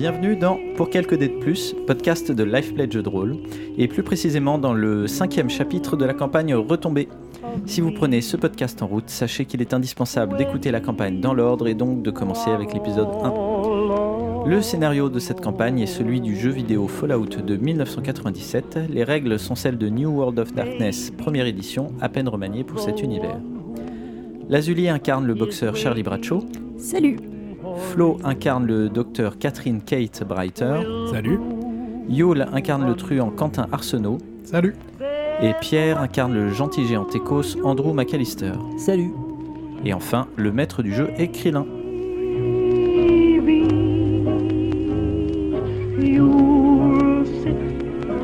Bienvenue dans Pour quelques dés de plus, podcast de Lifeplay Jeux de rôle, et plus précisément dans le cinquième chapitre de la campagne Retombée. Si vous prenez ce podcast en route, sachez qu'il est indispensable d'écouter la campagne dans l'ordre et donc de commencer avec l'épisode 1. Le scénario de cette campagne est celui du jeu vidéo Fallout de 1997. Les règles sont celles de New World of Darkness, première édition, à peine remaniée pour cet univers. Lazuli incarne le boxeur Charlie Bradshaw. Salut Flo incarne le docteur Catherine Kate Breiter. Salut. Yule incarne le truand Quentin Arsenault. Salut. Et Pierre incarne le gentil géant Écosse Andrew McAllister. Salut Et enfin, le maître du jeu est Krillin. You'll sit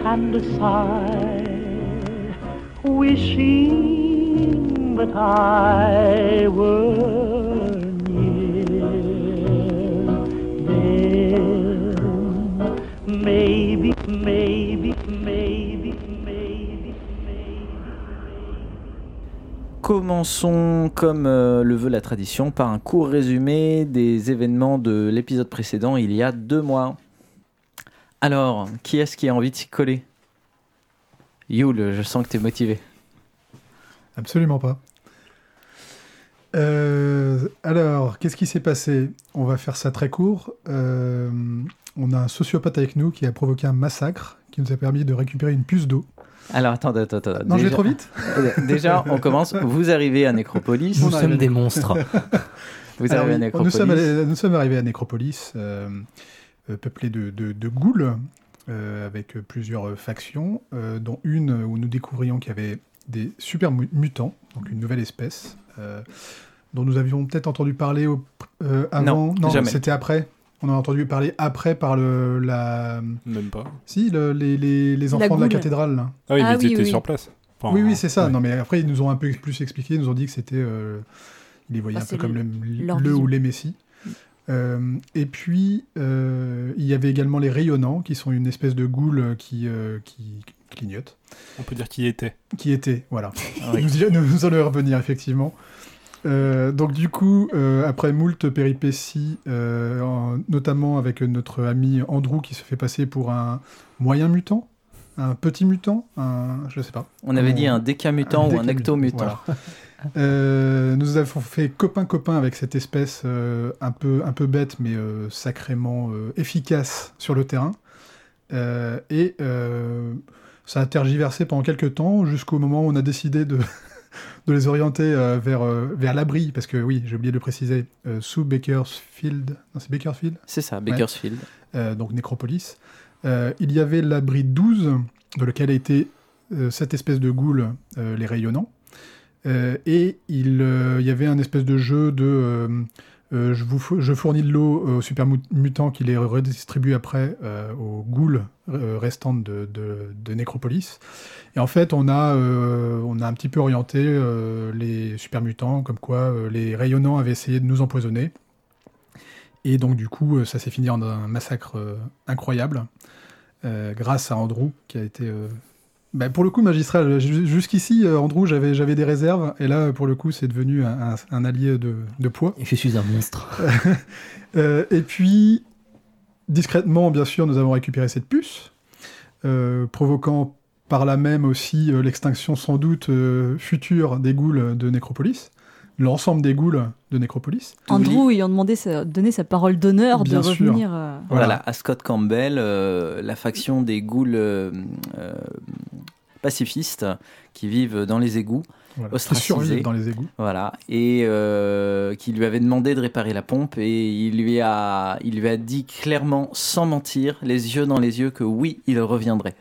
and sigh, wishing that I were Commençons, comme euh, le veut la tradition, par un court résumé des événements de l'épisode précédent il y a deux mois. Alors, qui est-ce qui a envie de s'y coller? Yule, je sens que tu es motivé. Absolument pas. Euh, alors, qu'est-ce qui s'est passé? On va faire ça très court. Euh, on a un sociopathe avec nous qui a provoqué un massacre qui nous a permis de récupérer une puce d'eau. Alors, attends, attends, attends. Non, je vais déjà- trop vite Déjà, on commence. Vous arrivez à Nécropolis. Nous sommes des monstres. Vous Alors arrivez à Nécropolis. nous, sommes allés- nous sommes arrivés à Nécropolis, euh, euh, peuplé de, de, de ghouls, euh, avec plusieurs factions, euh, dont une où nous découvrions qu'il y avait des super mu- mutants, donc une nouvelle espèce, euh, dont nous avions peut-être entendu parler au- euh, avant. Non, jamais. c'était après. On en a entendu parler après par le, la... Même pas. Si, le- les, les, les enfants de la cathédrale. là. Ah oui, Ah mais oui, t'étais oui. sur place. Enfin, oui, oui, c'est ça. ouais. Non, mais après, ils nous ont un peu plus expliqué. Ils nous ont dit que c'était. euh, ils les voyaient un peu comme le, ou les messies. Euh, et puis, euh, il y avait également les rayonnants, qui sont une espèce de goule qui, euh, qui clignote. On peut dire qui était. Qui était, voilà. Ah oui. Nous, nous, nous allons y revenir, effectivement. Euh, donc du coup, euh, après moult péripéties, euh, en- notamment avec notre ami Andrew qui se fait passer pour un moyen mutant, un petit mutant, un, je sais pas, On avait On- dit un décamutant ou un ectomutant. voilà. Nous avons fait copain-copain avec cette espèce un, peu, un peu bête, mais sacrément efficace sur le terrain. Et ça a tergiversé pendant quelques temps, jusqu'au moment où on a décidé de, de les orienter euh, vers, euh, vers l'abri, parce que oui, j'ai oublié de le préciser, euh, sous Bakersfield. Non, c'est Bakersfield? C'est ça, Bakersfield. donc Nécropolis. Il y avait l'abri 12, dans lequel a été cette espèce de goule, les rayonnants. Et il y avait un espèce de jeu de euh, je, fournis de l'eau aux super mu- mutants qui les redistribuent après euh, aux ghouls euh, restantes de, Nécropolis. Et en fait, on a, on a un petit peu orienté les super mutants, comme quoi les rayonnants avaient essayé de nous empoisonner. Et donc, du coup, ça s'est fini en un massacre incroyable, grâce à Andrew, qui a été. Bah, pour le coup, magistral. Ju- Jusqu'ici, euh, Andrew, j'avais j'avais des réserves, et là, pour le coup, c'est devenu un, un- un allié de, de poids. Je suis un monstre. Euh, et puis, discrètement, bien sûr, nous avons récupéré cette puce, euh, provoquant par là même aussi euh, l'extinction sans doute euh, future des ghouls de Nécropolis, l'ensemble des ghouls de Nécropolis. Andrew ayant demandé sa, donné sa parole d'honneur de sûr. revenir. euh, Voilà, à Scott Campbell, euh, la faction des ghouls euh, euh, pacifistes qui vivent dans les égouts, Voilà, qui Ostracisé. survivent dans les égouts. voilà, et euh, qui lui avait demandé de réparer la pompe et il lui a, il lui a dit clairement, sans mentir, les yeux dans les yeux, que oui, il reviendrait,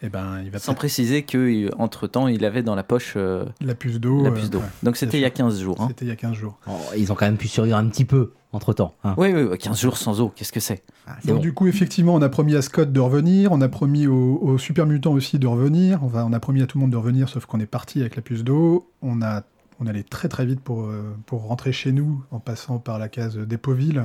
Et ben, il va sans préciser que entre temps, il avait dans la poche euh, la puce d'eau. euh, ouais, Donc c'était il y a 15 jours. hein. C'était il y a 15 jours. Oh, ils ont quand même pu survivre un petit peu entre temps. Oui, oui, oui, 15 jours sans eau, qu'est-ce que c'est? Ah, Donc bon. du coup, effectivement, on a promis à Scott de revenir, on a promis aux, aux super mutants aussi de revenir, on a promis à tout le monde de revenir, sauf qu'on est parti avec la puce d'eau. On a, on allait très très vite pour, euh, pour rentrer chez nous en passant par la case d'Epoville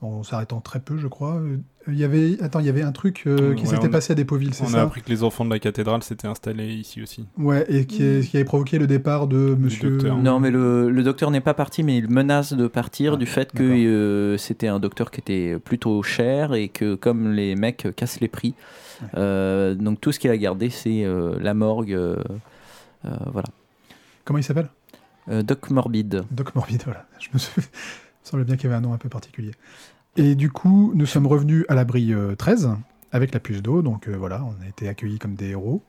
en s'arrêtant très peu, je crois. Euh, Il y avait, attends, il y avait un truc euh, qui s'était on- passé à Dépoville, c'est On a ça? appris que les enfants de la cathédrale s'étaient installés ici aussi. Ouais, et qui, est- qui avait provoqué le départ de Monsieur. docteur. Non, mais le, le docteur n'est pas parti, mais il menace de partir Ah, du fait que euh, c'était un docteur qui était plutôt cher et que comme les mecs cassent les prix, Ouais. euh, donc tout ce qu'il a gardé, c'est euh, la morgue. euh, euh, voilà. Comment il s'appelle? Euh, Doc Morbid. Doc Morbid, voilà. Je me souviens- il semblait bien qu'il y avait un nom un peu particulier. Et du coup, nous sommes revenus à l'abri euh, 13 avec la puce d'eau, donc euh, voilà, on a été accueillis comme des héros.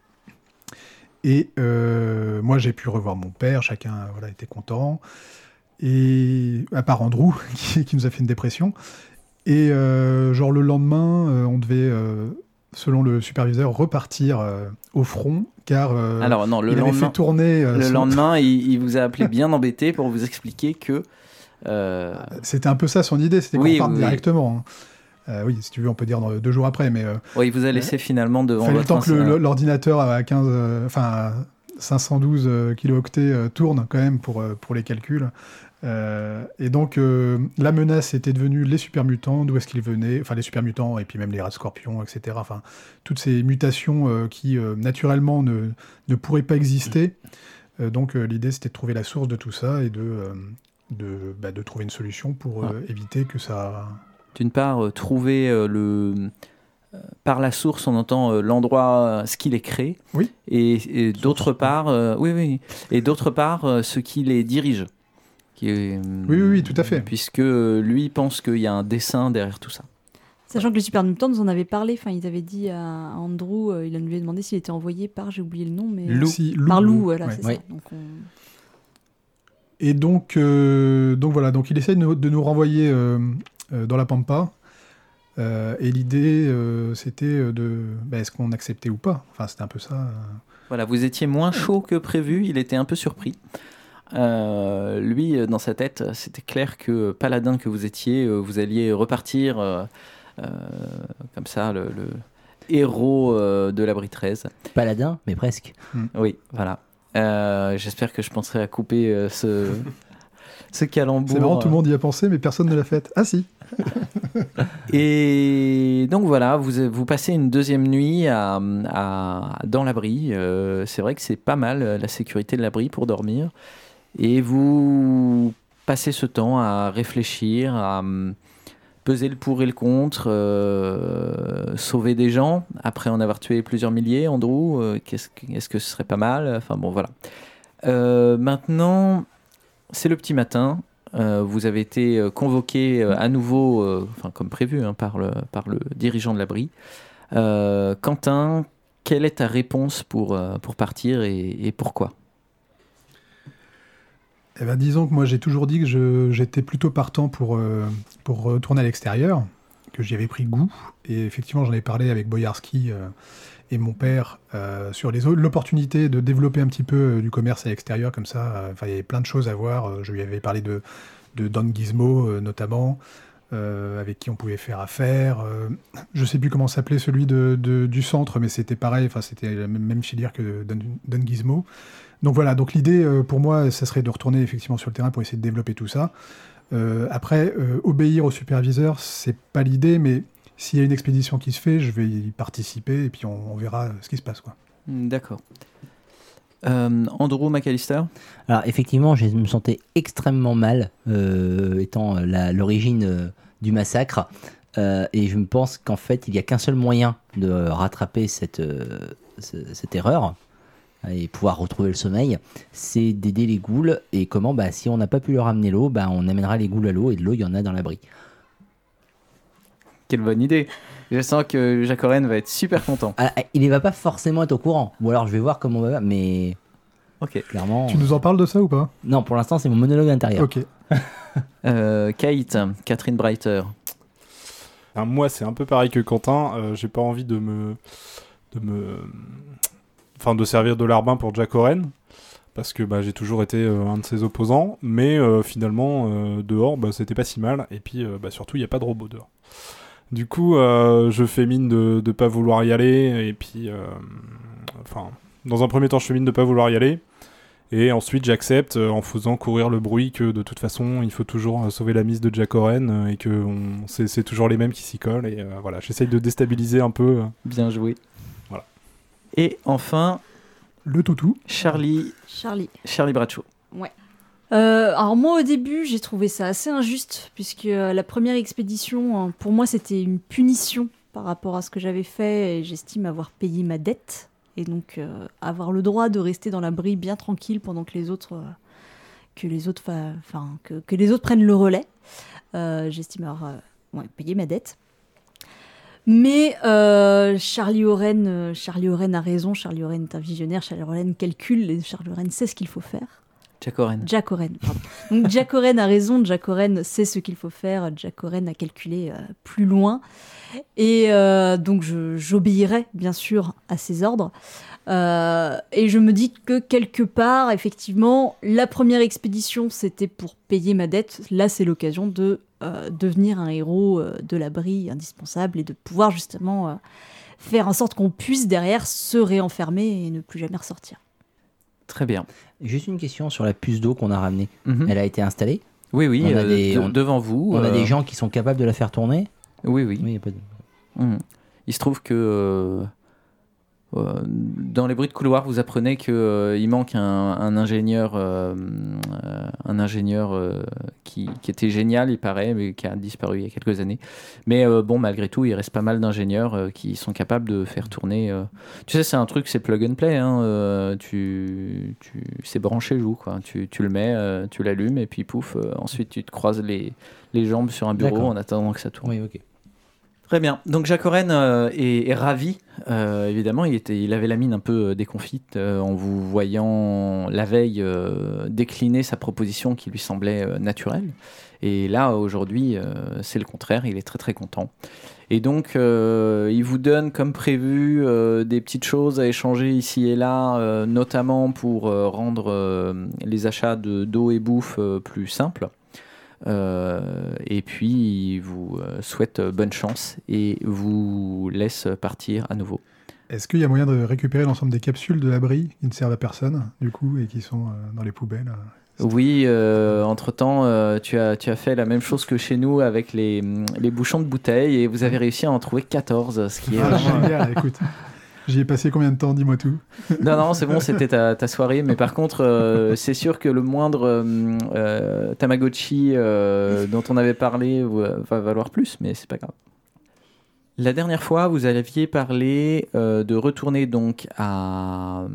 Et euh, moi, j'ai pu revoir mon père, chacun voilà, était content. Et à part Andrew, qui, qui nous a fait une dépression. Et euh, genre le lendemain, euh, on devait, euh, selon le superviseur, repartir euh, au front, car euh, Alors non, le il avait lendemain, fait tourner. euh, le son- lendemain il, il vous a appelé bien embêté pour vous expliquer que euh, C'était un peu ça son idée, c'était qu'on Oui, parte oui, oui. directement. hein. Euh, oui, si tu veux, on peut dire dans- deux jours après, mais euh, ouais, il vous a laissé finalement devant fallait le temps que l'ordinateur à 15, euh, enfin à 512 euh, kilooctets euh, tourne quand même pour, euh, pour les calculs. Euh, et donc euh, la menace était devenue les super mutants, d'où est-ce qu'ils venaient, enfin les super mutants et puis même les rats scorpions, etc. Enfin toutes ces mutations euh, qui euh, naturellement ne, ne pourraient pas exister. Euh, donc euh, l'idée c'était de trouver la source de tout ça et de, euh, de, bah, de trouver une solution pour euh, éviter que ça. D'une part, euh, trouver euh, le. Par la source, on entend euh, l'endroit, ce qui les crée. Oui. Et, et d'autre part, euh, oui, oui. Et d'autre part, euh, ce qui les dirige. Qui est, euh, Oui, oui, oui, tout à fait. Puisque euh, lui pense qu'il y a un dessin derrière tout ça. Sachant que les Super Mutants nous en avaient parlé, enfin ils avaient dit à Andrew, euh, il lui avait demandé s'il était envoyé par, j'ai oublié le nom, mais Lou. Si, par Lou, voilà, ouais. c'est Ouais. ça. Donc on- Et donc, euh, donc voilà, donc il essaie de nous, de nous renvoyer euh, euh, dans la pampa. Euh, et l'idée, euh, c'était de, bah, est-ce qu'on acceptait ou pas? Enfin, c'était un peu ça. Voilà, vous étiez moins chaud que prévu, il était un peu surpris. Euh, lui, dans sa tête, c'était clair que paladin que vous étiez, vous alliez repartir euh, euh, comme ça, le, le héros euh, de l'abri 13. Paladin, mais presque. Oui, voilà. Euh, J'espère que je penserai à couper euh, ce, ce calembour. C'est marrant, tout le monde y a pensé, mais personne ne l'a fait. Ah si Et donc voilà, vous, vous passez une deuxième nuit à, à- dans l'abri. Euh, c'est vrai que c'est pas mal euh, la sécurité de l'abri pour dormir. Et vous passez ce temps à réfléchir, à peser le pour et le contre, euh, sauver des gens après en avoir tué plusieurs milliers. Andrew, euh, est-ce que ce serait pas mal? Enfin bon, voilà. Euh, maintenant, c'est le petit matin. Vous avez été convoqué à nouveau, enfin comme prévu, hein, par, le, par le dirigeant de l'abri. Quentin, quelle est ta réponse pour, pour partir et pourquoi? Eh ben, disons que moi, j'ai toujours dit que j'étais plutôt partant pour, euh, pour retourner à l'extérieur, que j'y avais pris goût. Et effectivement, j'en ai parlé avec Boyarski euh, et mon père euh, sur les l'opportunité de développer un petit peu du commerce à l'extérieur, comme ça. il y avait plein de choses à voir. Je lui avais parlé de, Don Gizmo, notamment. avec qui on pouvait faire affaire. Euh, je sais plus comment s'appelait celui du centre, mais c'était pareil, c'était la même même filière que Don, Don Gizmo. Donc voilà, donc l'idée euh, pour moi, ça serait de retourner effectivement sur le terrain pour essayer de développer tout ça. Euh, après, euh, obéir au superviseur, c'est pas l'idée, mais s'il y a une expédition qui se fait, je vais y participer et puis on, on verra ce qui se passe. Quoi. Hmm, D'accord. Euh, Andrew McAllister? Alors effectivement, je me sentais extrêmement mal, euh, étant l'origine euh, du massacre. Euh, et je me pense qu'en fait, il n'y a qu'un seul moyen de rattraper cette, euh, ce- cette erreur et pouvoir retrouver le sommeil, c'est d'aider les ghouls. Et comment bah, Si on n'a pas pu leur amener l'eau, bah, on amènera les ghouls à l'eau, et de l'eau, il y en a dans l'abri. Quelle bonne idée. Je sens que Jacques Oren va être super content. Ah, ah, il ne va pas forcément être au courant. Ou alors je vais voir comment on va, mais Ok. clairement... Tu nous en parles de ça ou pas? Non, pour l'instant, c'est mon monologue intérieur. Ok. Euh, Kate, Catherine Breiter. Alors, moi, c'est un peu pareil que Quentin. euh, J'ai pas envie de me, de me, enfin, de servir de larbin pour Jack Oren, parce que bah, j'ai toujours été euh, un de ses opposants. Mais euh, finalement, euh, dehors, bah, c'était pas si mal. Et puis, bah, surtout, il y a pas de robot dehors. Du coup, je fais mine de ne pas vouloir y aller. Et puis, enfin, dans un premier temps, je fais mine de pas vouloir y aller. Et ensuite, j'accepte en faisant courir le bruit que de toute façon, il faut toujours sauver la mise de Jack Oren et que c'est toujours les mêmes qui s'y collent. Et voilà, j'essaye de déstabiliser un peu. Bien joué. Et enfin, Le toutou. Charlie, Charlie. Charlie Bradshaw. Euh, alors moi au début j'ai trouvé ça assez injuste puisque euh, la première expédition hein, pour moi c'était une punition par rapport à ce que j'avais fait et j'estime avoir payé ma dette et donc euh, avoir le droit de rester dans l'abri bien tranquille pendant que les autres euh, que les autres enfin que, que les autres prennent le relais Euh, j'estime avoir euh, ouais, payé ma dette mais euh, Charlie Oren euh, Charlie Oren a raison Charlie Oren est un visionnaire Charlie Oren calcule et Charlie Oren sait ce qu'il faut faire Jack Oren. Jack Oren, pardon. Donc Jack Oren a raison, Jack Oren sait ce qu'il faut faire, Jack Oren a calculé euh, plus loin. Et euh, donc j'obéirai bien sûr à ses ordres. Euh, et je me dis que quelque part, effectivement, la première expédition c'était pour payer ma dette. Là c'est l'occasion de euh, devenir un héros euh, de l'abri indispensable et de pouvoir justement euh, faire en sorte qu'on puisse derrière se réenfermer et ne plus jamais ressortir. Très bien. Juste une question sur la puce d'eau qu'on a ramenée. Mhm. Elle a été installée. Oui, oui, On a des- de- on- devant vous. On a des gens qui sont capables de la faire tourner. Oui, oui. Oui, y a pas de- Mhm. Il se trouve que dans les bruits de couloir, vous apprenez qu'il manque un, un ingénieur, euh, euh, un ingénieur euh, qui, qui était génial, il paraît, mais qui a disparu il y a quelques années. Mais euh, bon, malgré tout, il reste pas mal d'ingénieurs euh, qui sont capables de faire tourner. euh, Tu sais, c'est un truc, c'est plug and play. hein, euh, tu, tu, c'est branché joue quoi. Tu, tu le mets, euh, tu l'allumes et puis pouf. euh, ensuite, tu te croises les, les jambes sur un bureau en attendant que ça tourne. Oui, ok. Très bien. Donc Jacques Oren euh, est, ravi. Euh, évidemment, il, était, il avait la mine un peu euh, déconfite en vous voyant la veille décliner sa proposition qui lui semblait naturelle. Et là, aujourd'hui, c'est le contraire. Il est très très content. Et donc, il vous donne, comme prévu, des petites choses à échanger ici et là, notamment pour rendre les achats de d'eau et bouffe plus simples. Euh, et puis, il vous euh, souhaite euh, bonne chance et vous laisse partir à nouveau. Est-ce qu'il y a moyen de récupérer l'ensemble des capsules de l'abri qui ne servent à personne, du coup, et qui sont dans les poubelles Oui, euh, entre-temps, euh, tu, as, tu as fait la même chose que chez nous avec les, les bouchons de bouteilles et vous avez réussi à en trouver 14, ce qui est Ah, génial, écoute. J'y ai passé combien de temps, dis-moi tout. Non, non, c'est bon, c'était ta, soirée. Mais par contre, euh, c'est sûr que le moindre euh, euh, Tamagotchi dont on avait parlé va, va valoir plus, mais c'est pas grave. La dernière fois, vous aviez parlé de retourner donc à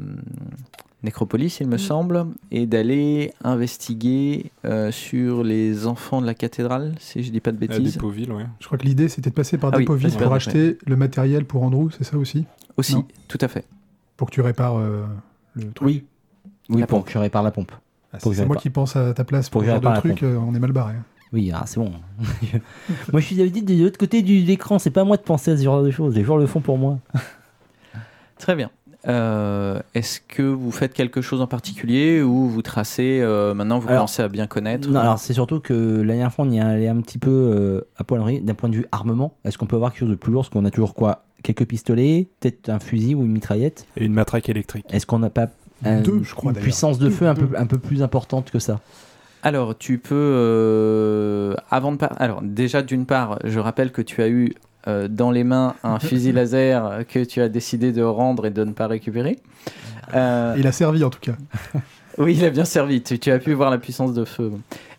Nécropolis, il me Mhm. semble, et d'aller investiguer euh, sur les enfants de la cathédrale, si je dis pas de À bêtises. Dépoville, ouais. Je crois que l'idée, c'était de passer par Ah oui, pour acheter le matériel pour Andrew, c'est ça aussi? Aussi, Non? tout à fait. Pour que tu répares euh, le truc? Oui. Oui, La pour pompe. que je répare la pompe. Ah, c'est moi qui pense à ta place pour je genre de truc, euh, on est mal barré. hein. Oui, ah, c'est bon. moi, je suis d'habitude de l'autre côté du l'écran. C'est pas à moi de penser à ce genre de choses. Les joueurs le font pour moi. Très bien. Euh, Est-ce que vous faites quelque chose en particulier ou vous tracez euh, maintenant vous Alors- commencez à bien connaître Non, alors c'est surtout que la dernière fois, on y est allé un petit peu euh, à poilerie d'un point de vue armement. Est-ce qu'on peut avoir quelque chose de plus lourd? Parce qu'on a toujours quoi Quelques pistolets, peut-être un fusil ou une mitraillette? Et une matraque électrique. Est-ce qu'on n'a pas Deux, je crois, une puissance de Deux, feu un peu, deux. un peu plus importante que ça? Alors tu peux euh, avant de par- alors déjà d'une part je rappelle que tu as eu euh, dans les mains un fusil laser que tu as décidé de rendre et de ne pas récupérer. Euh, Il a servi en tout cas. Oui, il a bien servi. Tu, tu as pu voir la puissance de feu.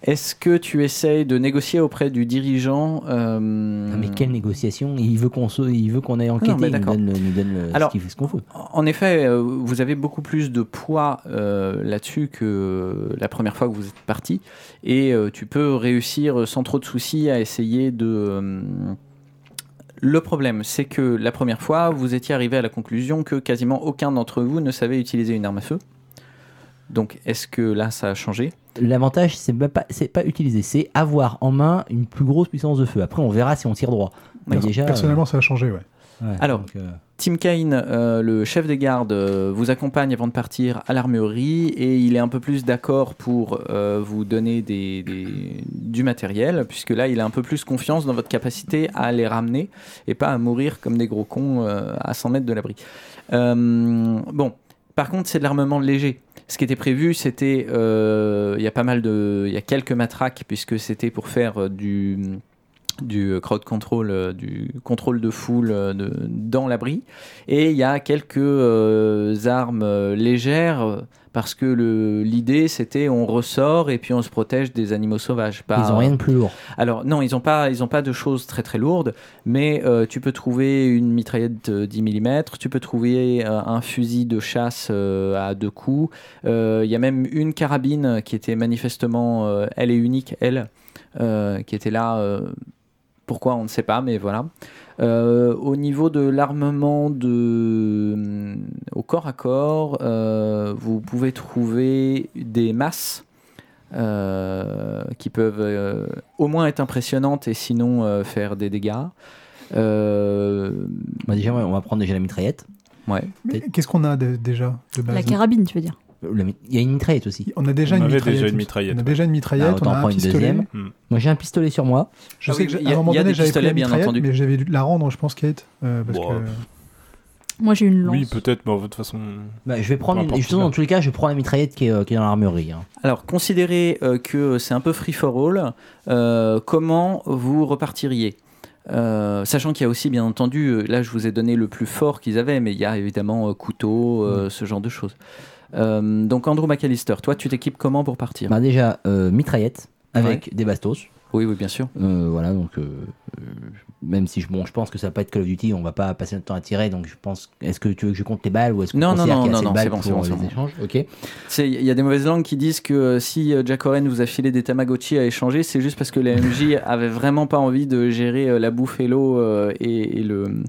Est-ce que tu essayes de négocier auprès du dirigeant euh, Ah, Mais quelle négociation? Il veut qu'on se- il veut qu'on aille enquêter. mais il nous d'accord. donne, nous donne le- Alors- ce qu'il fait- ce qu'on veut. En effet, vous avez beaucoup plus de poids euh, là-dessus que la première fois que vous êtes parti. Et euh, tu peux réussir sans trop de soucis à essayer de... euh, le problème, c'est que la première fois, vous étiez arrivé à la conclusion que quasiment aucun d'entre vous ne savait utiliser une arme à feu. Donc, est-ce que là, ça a changé? L'avantage, c'est pas, c'est pas utiliser, c'est avoir en main une plus grosse puissance de feu. Après, on verra si on tire droit. Mais déjà, euh, Personnellement, ça a changé, ouais. ouais, Alors, donc, euh, Tim Kane, euh, le chef des gardes, euh, vous accompagne avant de partir à l'armurerie et il est un peu plus d'accord pour euh, vous donner du matériel, puisque là, il a un peu plus confiance dans votre capacité à les ramener et pas à mourir comme des gros cons euh, à 100 mètres de l'abri. Bon, par contre, c'est de l'armement léger. ce qui était prévu, c'était, il y a pas mal de, il y a quelques matraques puisque c'était pour faire du du crowd control, euh, du contrôle de foule euh, de- dans l'abri. Et il y a quelques euh, armes euh, légères euh, parce que l'idée c'était on ressort et puis on se protège des animaux sauvages. Ils ont rien de plus lourd. alors non, ils n'ont pas, ils ont pas de choses très très lourdes, mais euh, tu peux trouver une mitraillette de 10 mm, tu peux trouver euh, un fusil de chasse euh, à deux coups. Euh, Il y a même une carabine qui était manifestement, euh, elle est unique, elle, euh, qui était là. Euh, pourquoi on ne sait pas, mais voilà. Euh, au niveau de l'armement de au corps à corps, euh, vous pouvez trouver des masses euh, qui peuvent euh, au moins être impressionnantes et sinon euh, faire des dégâts. Euh, Bah, déjà, ouais, on va prendre déjà la mitraillette. ouais. Qu'est-ce qu'on a de- déjà de base? La carabine, tu veux dire? Euh, Il y a une mitraillette aussi. On a déjà On une mitraillette. déjà une il me- mitraillette, On a ouais. déjà une mitraillette, Ah, on a un prendre une pistolet. deuxième. Moi, j'ai un pistolet sur moi. Je Ah sais oui, que j'ai- il y à a- un moment donné, j'avais pris bien mitraillette, entendu. mais j'avais dû la rendre, je pense, Kate. euh, parce que... Moi, j'ai une lance. Oui, peut-être, mais de toute façon. Bah, je vais prendre une... Justement, dans tous les cas, je prends la mitraillette qui est, euh, qui est dans l'armurerie. hein. Alors, considérez euh, que c'est un peu free for all. euh, comment vous repartiriez? Euh, sachant qu'il y a aussi, bien entendu, là je vous ai donné le plus fort qu'ils avaient, mais il y a évidemment euh, couteau, euh, ce genre de choses. Euh, donc Andrew McAllister, toi tu t'équipes comment pour partir? Bah, déjà, euh, mitraillette avec des bastos. Oui, oui, bien sûr. Euh, voilà, donc euh, même si je, bon, je pense que ça va pas être Call of Duty, on va pas passer notre temps à tirer, donc je pense. Est-ce que tu veux que je compte les balles ou est-ce que Non, non, non, non, non, c'est bon, c'est bon, les bon. échanges? Ok. C'est- Il y a des mauvaises langues qui disent que si Jack Oren vous a filé des Tamagotchi à échanger, c'est juste parce que la MJ avait vraiment pas envie de gérer la bouffe et l'eau et, et le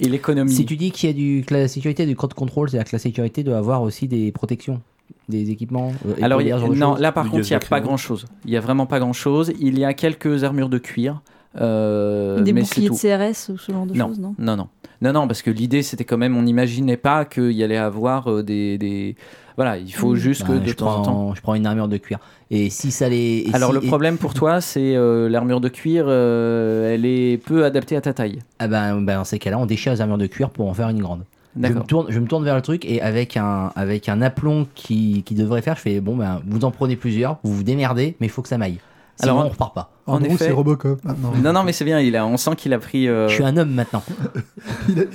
et l'économie. Si tu dis qu'il y a du, que la sécurité du crowd control, c'est-à-dire que la sécurité doit avoir aussi des protections, des équipements. euh, Alors, il y épaulières, a- non, là par Du contre, il n'y a pas lacrymo. grand chose. Il y a vraiment pas grand chose. Il y a quelques armures de cuir. euh, Des mais boucliers de. CRS ou ce genre de Non. choses, non? Non, non. Non, non, parce que l'idée, c'était quand même, on n'imaginait pas qu'il y allait avoir euh, des, des- Voilà, il faut Mm. juste que Bah, de je, temps en temps. prends, je prends une armure de cuir. Et si ça les. et Alors, si- le et- problème pour toi, c'est euh, l'armure de cuir, euh, elle est peu adaptée à ta taille. Ah ben, ben, dans ces cas-là, on déchire les armures de cuir pour en faire une grande. Je me, D'accord. tourne, je me tourne vers le truc et avec un, avec un aplomb qui, qui devrait faire, je fais bon, ben, vous en prenez plusieurs, vous vous démerdez, mais il faut que ça maille. Sinon, Alors, on repart pas. En En gros, effet- c'est Robocop maintenant. Non, non, mais c'est bien, il a, on sent qu'il a pris. euh, Je suis un homme maintenant. Il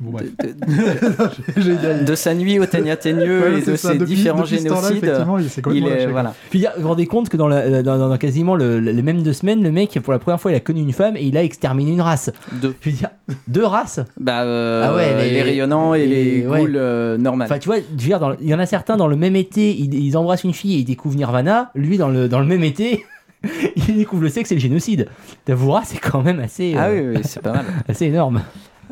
Bon, bref. de, sa nuit au Ténia Teigneux Ouais, et de ça, ses depuis- différents depuis génocides. il Il est, voilà. Puis vous vous rendez compte que dans, la- dans, dans- dans quasiment le, le- les mêmes deux semaines, le mec, pour la première fois, il a connu une femme et il a exterminé une race. Deux. Je veux dire, deux races Bah, euh, Ah ouais, les, les- rayonnants et les les- ouais. ghouls euh, normales. Enfin, tu vois, je veux dire, dans il y en a certains dans le même été, ils, ils embrassent une fille et ils découvrent Nirvana. Lui, dans le, dans le même été, il découvre le sexe et le génocide. T'avoueras, c'est quand même assez, ah euh, oui, oui, c'est pas mal. assez énorme.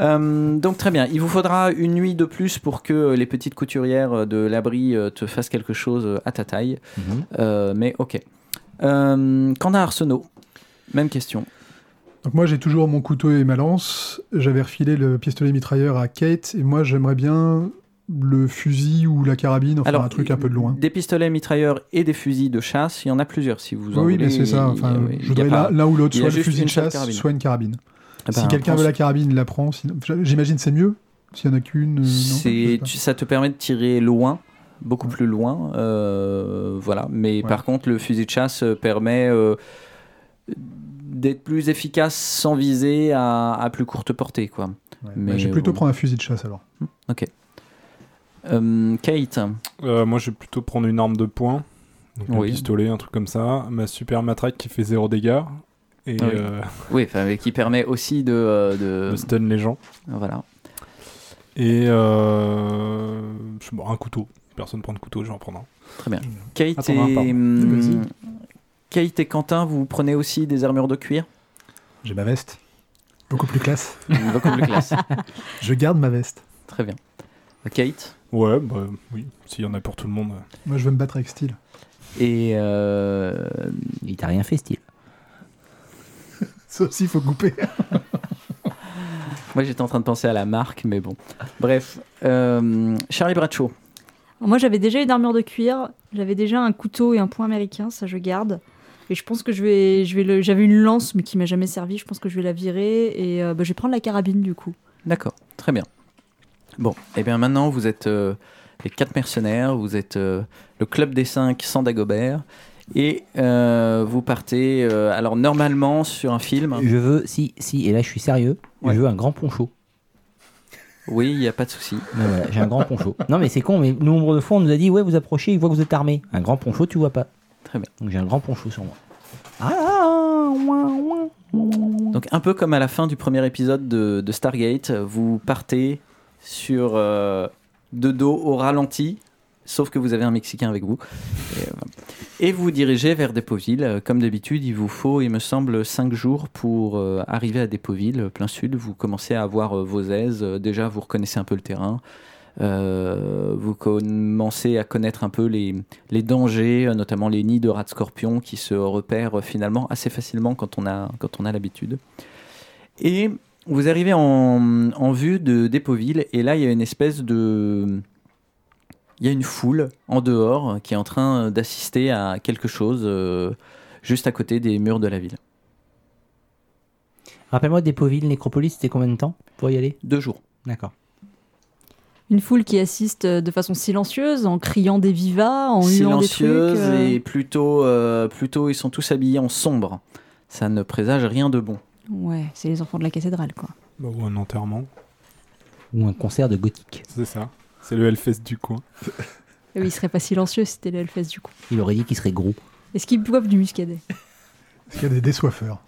Euh, donc très bien, il vous faudra une nuit de plus pour que les petites couturières de l'abri euh, te fassent quelque chose à ta taille. Euh, mais ok. Euh, Qu'en a Arsenault? Même question. Donc moi j'ai toujours mon couteau et ma lance. J'avais refilé le pistolet mitrailleur à Kate et moi j'aimerais bien le fusil ou la carabine, enfin un truc un peu de loin. Des pistolets mitrailleurs et des fusils de chasse, il y en a plusieurs si vous en oui, voulez. mais c'est ça. Enfin, je voudrais l'un ou l'autre, soit le fusil de chasse, carabine. soit une carabine. Ah si ben, quelqu'un veut la carabine, il la prend. sinon- J'imagine c'est mieux. S'il y en a qu'une. euh, je ça te permet de tirer loin, beaucoup plus loin, euh, voilà. Mais Ouais. par contre, le fusil de chasse euh, permet euh, d'être plus efficace sans viser à, à plus courte portée, quoi. Ouais. mais, Ouais, J'ai plutôt euh, prendre un fusil de chasse alors. Euh, Kate, Euh, moi, je vais plutôt prendre une arme de poing. Donc Oui. un pistolet, un truc comme ça. Ma super matraque qui fait zéro dégâts. Et Ah oui. euh, oui, enfin, mais qui permet aussi de, euh, de- de stun les gens. voilà. Et euh, un couteau. Personne prend de couteau, je vais en prendre un. Très bien. Kate Attends, un, et hum. Kate et Quentin, vous prenez aussi des armures de cuir, J'ai ma veste. Beaucoup plus classe. beaucoup plus classe. Je garde ma veste. Très bien. Kate? Ouais, bah oui, s'il y en a pour tout le monde. Moi je veux me battre avec style. et euh, Il t'a rien fait, style. Ça aussi il faut couper. moi j'étais en train de penser à la marque, mais bon. Bref, euh, Charlie Bradshaw. Moi, j'avais déjà une armure de cuir, j'avais déjà un couteau et un poing américain, ça je garde. Et je pense que je vais, je vais le, j'avais une lance mais qui m'a jamais servi. Je pense que je vais la virer et euh, bah, je vais prendre la carabine du coup. D'accord, très bien. Bon, et bien maintenant vous êtes euh, les quatre mercenaires, vous êtes euh, le club des cinq sans Dagobert, et euh, vous partez, euh, alors normalement sur un film, Je veux, si, si, et là je suis sérieux, Ouais. je veux un grand poncho. oui, il n'y a pas de souci. Voilà, j'ai un grand poncho. Non mais c'est con, mais nombre de fois on nous a dit ouais vous approchez, il voit que vous êtes armé. Un grand poncho tu vois pas. Très bien. Donc j'ai un grand poncho sur moi. Ah, ouin, ouin, ouin. Donc un peu comme à la fin du premier épisode de, de Stargate, vous partez sur euh, de dos au ralenti, sauf que vous avez un Mexicain avec vous. Et, euh, et vous dirigez vers Dépoville. Euh, Comme d'habitude, il vous faut, il me semble, 5 jours pour euh, arriver à Dépoville, euh, plein sud. Vous commencez à avoir vos aises. Déjà, vous reconnaissez un peu le terrain. Vous commencez à connaître un peu les, dangers, notamment les nids de rats de scorpions qui se repèrent finalement assez facilement quand on a, quand on a l'habitude. Et vous arrivez en, vue de Dépoville, et là il y a une espèce de. Il y a une foule en dehors euh, qui est en train d'assister à quelque chose euh, juste à côté des murs de la ville. Rappelle-moi Dépoville, Nécropolis, c'était combien de temps pour y aller? Deux jours. D'accord. Une foule qui assiste euh, de façon silencieuse, en criant des vivas, en huant des trucs. Silencieuse euh. et plutôt, euh, plutôt ils sont tous habillés en sombre. Ça ne présage rien de bon. Ouais, c'est les enfants de la cathédrale, quoi. Bah, ou un enterrement. Ou un concert de gothique. C'est ça. C'est le Hellfest du coin. Et oui, il serait pas silencieux si c'était le Hellfest du coup. Il aurait dit qu'il serait gros. Est-ce qu'ils boivent du muscadet? Est-ce qu'il y a des désoiffeurs?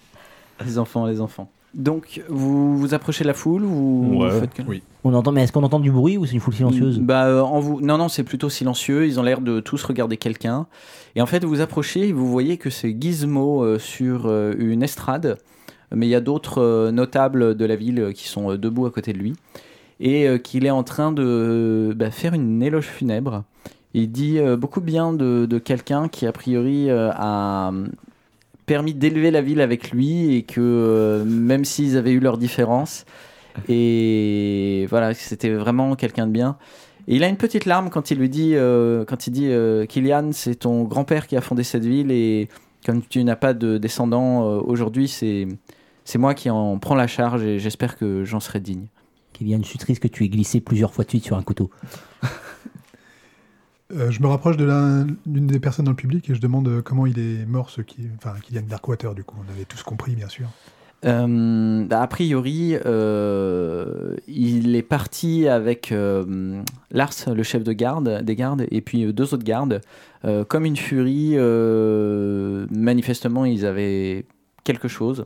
Les enfants, les enfants. Donc, vous vous approchez de la foule ou Ouais, vous faites que- oui. On entend, mais est-ce qu'on entend du bruit ou c'est une foule silencieuse? Bah, euh, en vous... Non, non, c'est plutôt silencieux. Ils ont l'air de tous regarder quelqu'un. Et en fait, vous approchez et vous voyez que c'est Gizmo euh, sur euh, une estrade. Mais il y a d'autres euh, notables de la ville qui sont euh, debout à côté de lui. Et euh, qu'il est en train de bah, faire une éloge funèbre. Il dit euh, beaucoup bien de, quelqu'un qui, a priori, euh, a permis d'élever la ville avec lui et que même s'ils avaient eu leurs différences, et voilà, c'était vraiment quelqu'un de bien. Et il a une petite larme quand il lui dit, euh, quand il dit, c'est ton grand-père qui a fondé cette ville et comme tu n'as pas de descendants aujourd'hui, c'est moi qui en prends la charge et j'espère que j'en serai digne. Kylian, je suis triste que tu aies glissé plusieurs fois de suite sur un couteau. Euh, je me rapproche de d'une des personnes dans le public et je demande euh, comment il est mort, ce qui, enfin, Kylian Darkwater, du coup. On avait tous compris, bien sûr. Euh, a priori, euh, il est parti avec euh, Lars, le chef de garde, des gardes, et puis deux autres gardes. Euh, comme une furie, euh, manifestement, ils avaient quelque chose.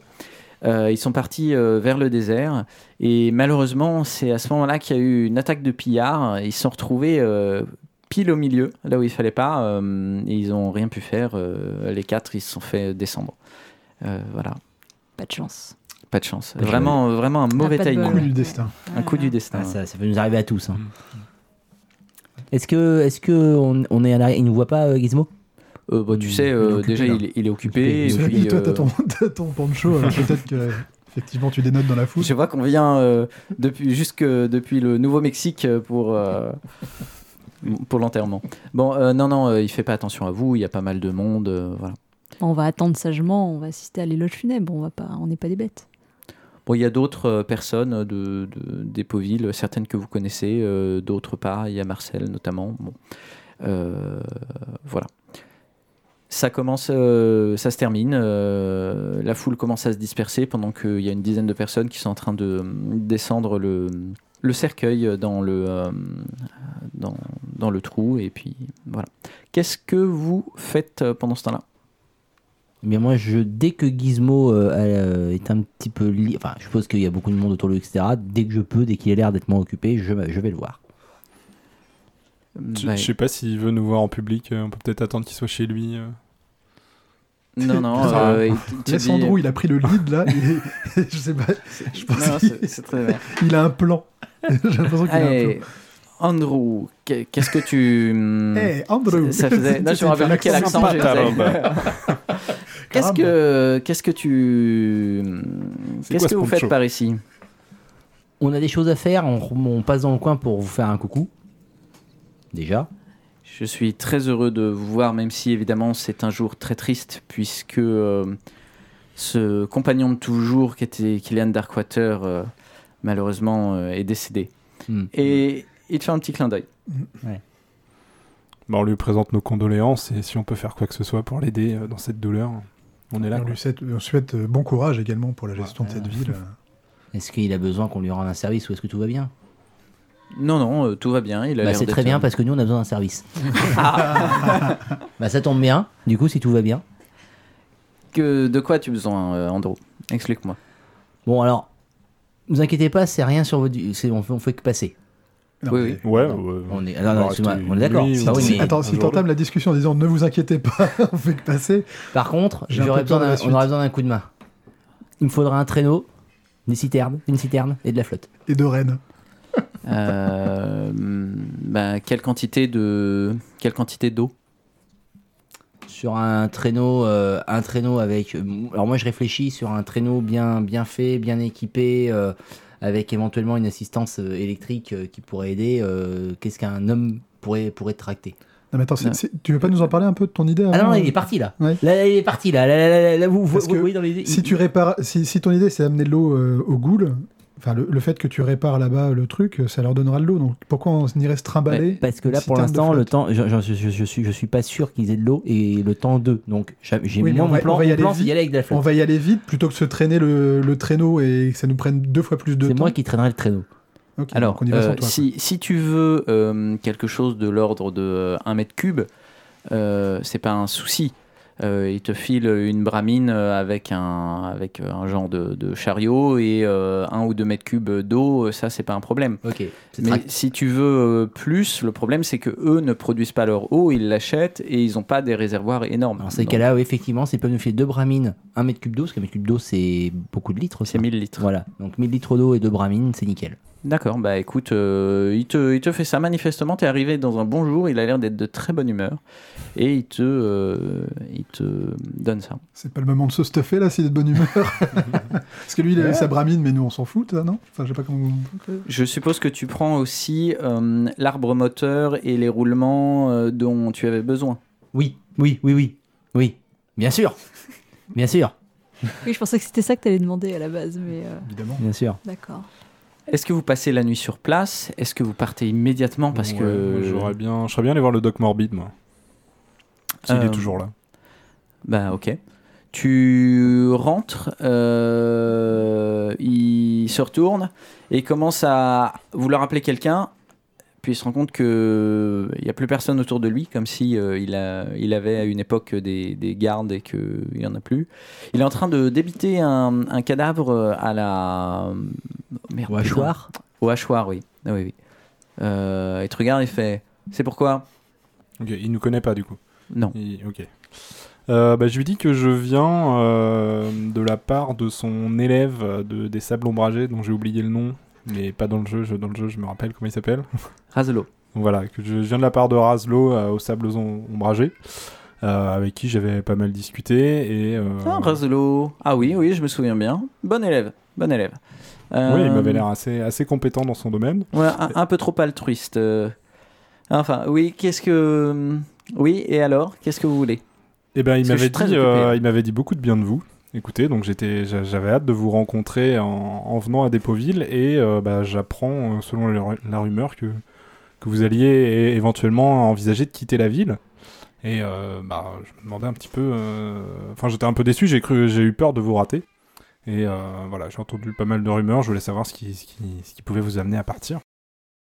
Euh, ils sont partis euh, vers le désert et malheureusement, c'est à ce moment-là qu'il y a eu une attaque de pillards. Ils se sont retrouvés euh, pile au milieu, là où il fallait pas, euh, et ils ont rien pu faire. Euh, les quatre, ils se sont fait descendre. Euh, voilà. Pas de chance. Pas de chance. Vraiment, vraiment un mauvais timing. bol. Coup du destin. Un coup du destin. Ah, ça, ça peut nous arriver à tous. hein. Est-ce que, est-ce que on, on est à l'arrière Il nous voit pas, euh, Gizmo? Euh, bah, tu sais, euh, occupé, déjà, là. il, est- il est occupé. Et puis, toi, t'as euh, ton, t'as ton poncho, alors peut-être que effectivement tu dénotes dans la foule. je vois qu'on vient euh, depuis, jusque depuis le Nouveau-Mexique pour, euh, pour l'enterrement. Bon, euh, non, non, euh, il fait pas attention à vous. Il y a pas mal de monde. euh, voilà. On va attendre sagement, on va assister à l'éloge funèbre, on va pas, on n'est pas des bêtes. Bon, il y a d'autres personnes de, de, d'Épauville, certaines que vous connaissez, euh, d'autres pas. Il y a Marcel notamment. Bon. Euh, voilà. Ça commence, euh, ça se termine. euh, la foule commence à se disperser pendant qu'il y a une dizaine de personnes qui sont en train de euh, descendre le, le cercueil dans le, euh, dans, dans le trou. Et puis voilà. Qu'est-ce que vous faites pendant ce temps-là? Eh bien moi, je, dès que Gizmo euh, euh, est un petit peu... li- Enfin, je suppose qu'il y a beaucoup de monde autour de lui, etc. Dès que je peux, dès qu'il a l'air d'être moins occupé, je, je vais le voir. Je Bah, je sais pas s'il veut nous voir en public. On peut peut-être attendre qu'il soit chez lui. Non, non. Euh, il dit- Andrew, il a pris le lead là. et- je sais pas, je pense Non, qu'il c'est très bien. il a un plan. J'ai l'impression qu'il a un Allez, Andrew, qu'est- qu'est-ce que tu. plan. Hey, Andrew Ça faisait. Non, je me rappelle plus quel accent j'ai. Qu'est-ce que, qu'est-ce que tu. C'est Qu'est-ce quoi que vous faites par ici On a des choses à faire, on, on passe dans le coin pour vous faire un coucou. Déjà. Je suis très heureux de vous voir, même si évidemment c'est un jour très triste, puisque euh, ce compagnon de toujours qui était Kylian Darkwater, euh, malheureusement, euh, est décédé. Hmm. et il te fait un petit clin d'œil. Bah, on lui présente nos condoléances et si on peut faire quoi que ce soit pour l'aider dans cette douleur, on est là. on lui souhaite, on souhaite, bon courage également pour la gestion de cette ville. Est-ce qu'il a besoin qu'on lui rende un service ou est-ce que tout va bien? Non, non, euh, tout va bien. Il a Bah, l'air C'est très bien parce que nous on a besoin d'un service. bah ça tombe bien, du coup si tout va bien. Que, de quoi as-tu besoin, euh, Andrew? Explique-moi. Bon alors, ne vous inquiétez pas, c'est rien sur votre... c'est- On, fait, on fait que passer. Non, Oui, oui. Ouais, Non. ouais. On est, On alors, va non, rester excuse-moi, on est d'accord. Bah ou oui, mais- Attends, si t'entames la discussion en disant ne vous inquiétez pas, on fait que passer. Par contre, J'ai un j'aurais peu peur besoin de la d'un- suite. on aurait besoin d'un coup de main. Il me faudra un traîneau, des citernes, une citerne et de la flotte. Et de Rennes. Euh, bah, quelle quantité de quelle quantité d'eau? Sur un traîneau, euh, un traîneau avec. Alors moi je réfléchis sur un traîneau bien, bien fait, bien équipé, euh, avec éventuellement une assistance électrique euh, qui pourrait aider. euh, Qu'est-ce qu'un homme pourrait, pourrait tracter? Non, mais attends, tu veux pas nous en parler un peu de ton idée Ah non, il est parti là. Ouais. Là, là, il est parti là. Là, là, là, là, vous, vous, vous voyez dans l'idée. Si tu répares, si, si ton idée c'est amener de l'eau euh, aux ghouls, enfin le, le fait que tu répares là-bas le truc, ça leur donnera de l'eau. Donc pourquoi on irait se trimballer Parce que là, pour l'instant, le temps, je, je, je, je suis, je suis pas sûr qu'ils aient de l'eau et le temps d'eux. Donc, j'ai Oui, mon va- plan, on va y mon aller plan, c'est vite. d'y aller avec de la On va y aller vite plutôt que se traîner le, le traîneau et que ça nous prenne deux fois plus de C'est temps. moi qui traînerai le traîneau. Alors, donc on y va euh, toi. si, si tu veux euh, quelque chose de l'ordre de 1 mètre cube, euh, c'est pas un souci. Euh, il te file une bramine euh, avec un, avec euh, un genre de, de chariot et euh, un ou deux mètres cubes d'eau, ça c'est pas un problème. Ok. c'est Mais si tu veux plus, le problème c'est que eux ne produisent pas leur eau, ils l'achètent et ils n'ont pas des réservoirs énormes. Dans ces cas-là, oui, effectivement, s'ils peuvent nous filer deux bramines, un mètre cube d'eau, parce qu'un mètre cube d'eau, c'est beaucoup de litres. c'est ça. 1000 litres. Voilà. Donc 1000 litres d'eau et deux bramines, c'est nickel. D'accord, bah écoute, euh, il, te, il te fait ça manifestement, t'es arrivé dans un bon jour, il a l'air d'être de très bonne humeur et il te, euh, il te donne ça. C'est pas le moment de se stuffer là s'il est de bonne humeur. Parce que lui il avait sa bramine, mais nous on s'en fout, ça, non? Enfin, je sais pas comment. Je suppose que tu prends aussi euh, l'arbre moteur et les roulements euh, dont tu avais besoin. Oui, oui, oui, oui. Oui. Bien sûr. Bien sûr. Oui, je pensais que c'était ça que tu allais demander à la base, mais euh, Évidemment. Bien sûr. d'accord. Est-ce que vous passez la nuit sur place? Est-ce que vous partez immédiatement? Parce Ouais, que j'aurais bien, je serais bien allé voir le doc morbide, moi. S'il Euh, est toujours là. Bah ok. Tu rentres, euh, il se retourne et commence à vouloir appeler quelqu'un, puis il se rend compte que il n'y a plus personne autour de lui, comme si euh, il, a, il avait à une époque des, des gardes et qu'il n'y en a plus. Il est en train de débiter un, un cadavre à la... Merde, Au hachoir. Au hachoir, oui. Ah oui, oui. Euh, il te regarde et fait C'est pourquoi? Ok, il nous connaît pas du coup. Non. Il- Ok. Euh, bah, je lui dis que je viens euh, de la part de son élève euh, de, des sables ombragés, dont j'ai oublié le nom, mais pas dans le jeu. je- dans le jeu, je me rappelle comment il s'appelle. Razelo. Voilà, que je viens de la part de Raslo euh, aux sables om- ombragés, euh, avec qui j'avais pas mal discuté. Et, euh, Ah, Razelo. Ah oui, oui, je me souviens bien. Bon élève, bon élève. oui, il Euh, m'avait l'air assez, assez compétent dans son domaine. Ouais, un, un peu trop altruiste. Enfin, oui, qu'est-ce que... Oui, et alors Qu'est-ce que vous voulez? Et ben, il m'avait dit, euh, hein. il m'avait dit beaucoup de bien de vous. Écoutez, donc j'étais, j'a- j'avais hâte de vous rencontrer en, en venant à Dépoville et euh, bah, j'apprends, euh, selon la, ru- la rumeur, que, vous alliez éventuellement envisager de quitter la ville. Et euh, bah, je me demandais un petit peu. euh, Enfin, j'étais un peu déçu. J'ai cru, j'ai eu peur de vous rater. Et voilà, j'ai entendu pas mal de rumeurs. Je voulais savoir ce qui pouvait vous amener à partir.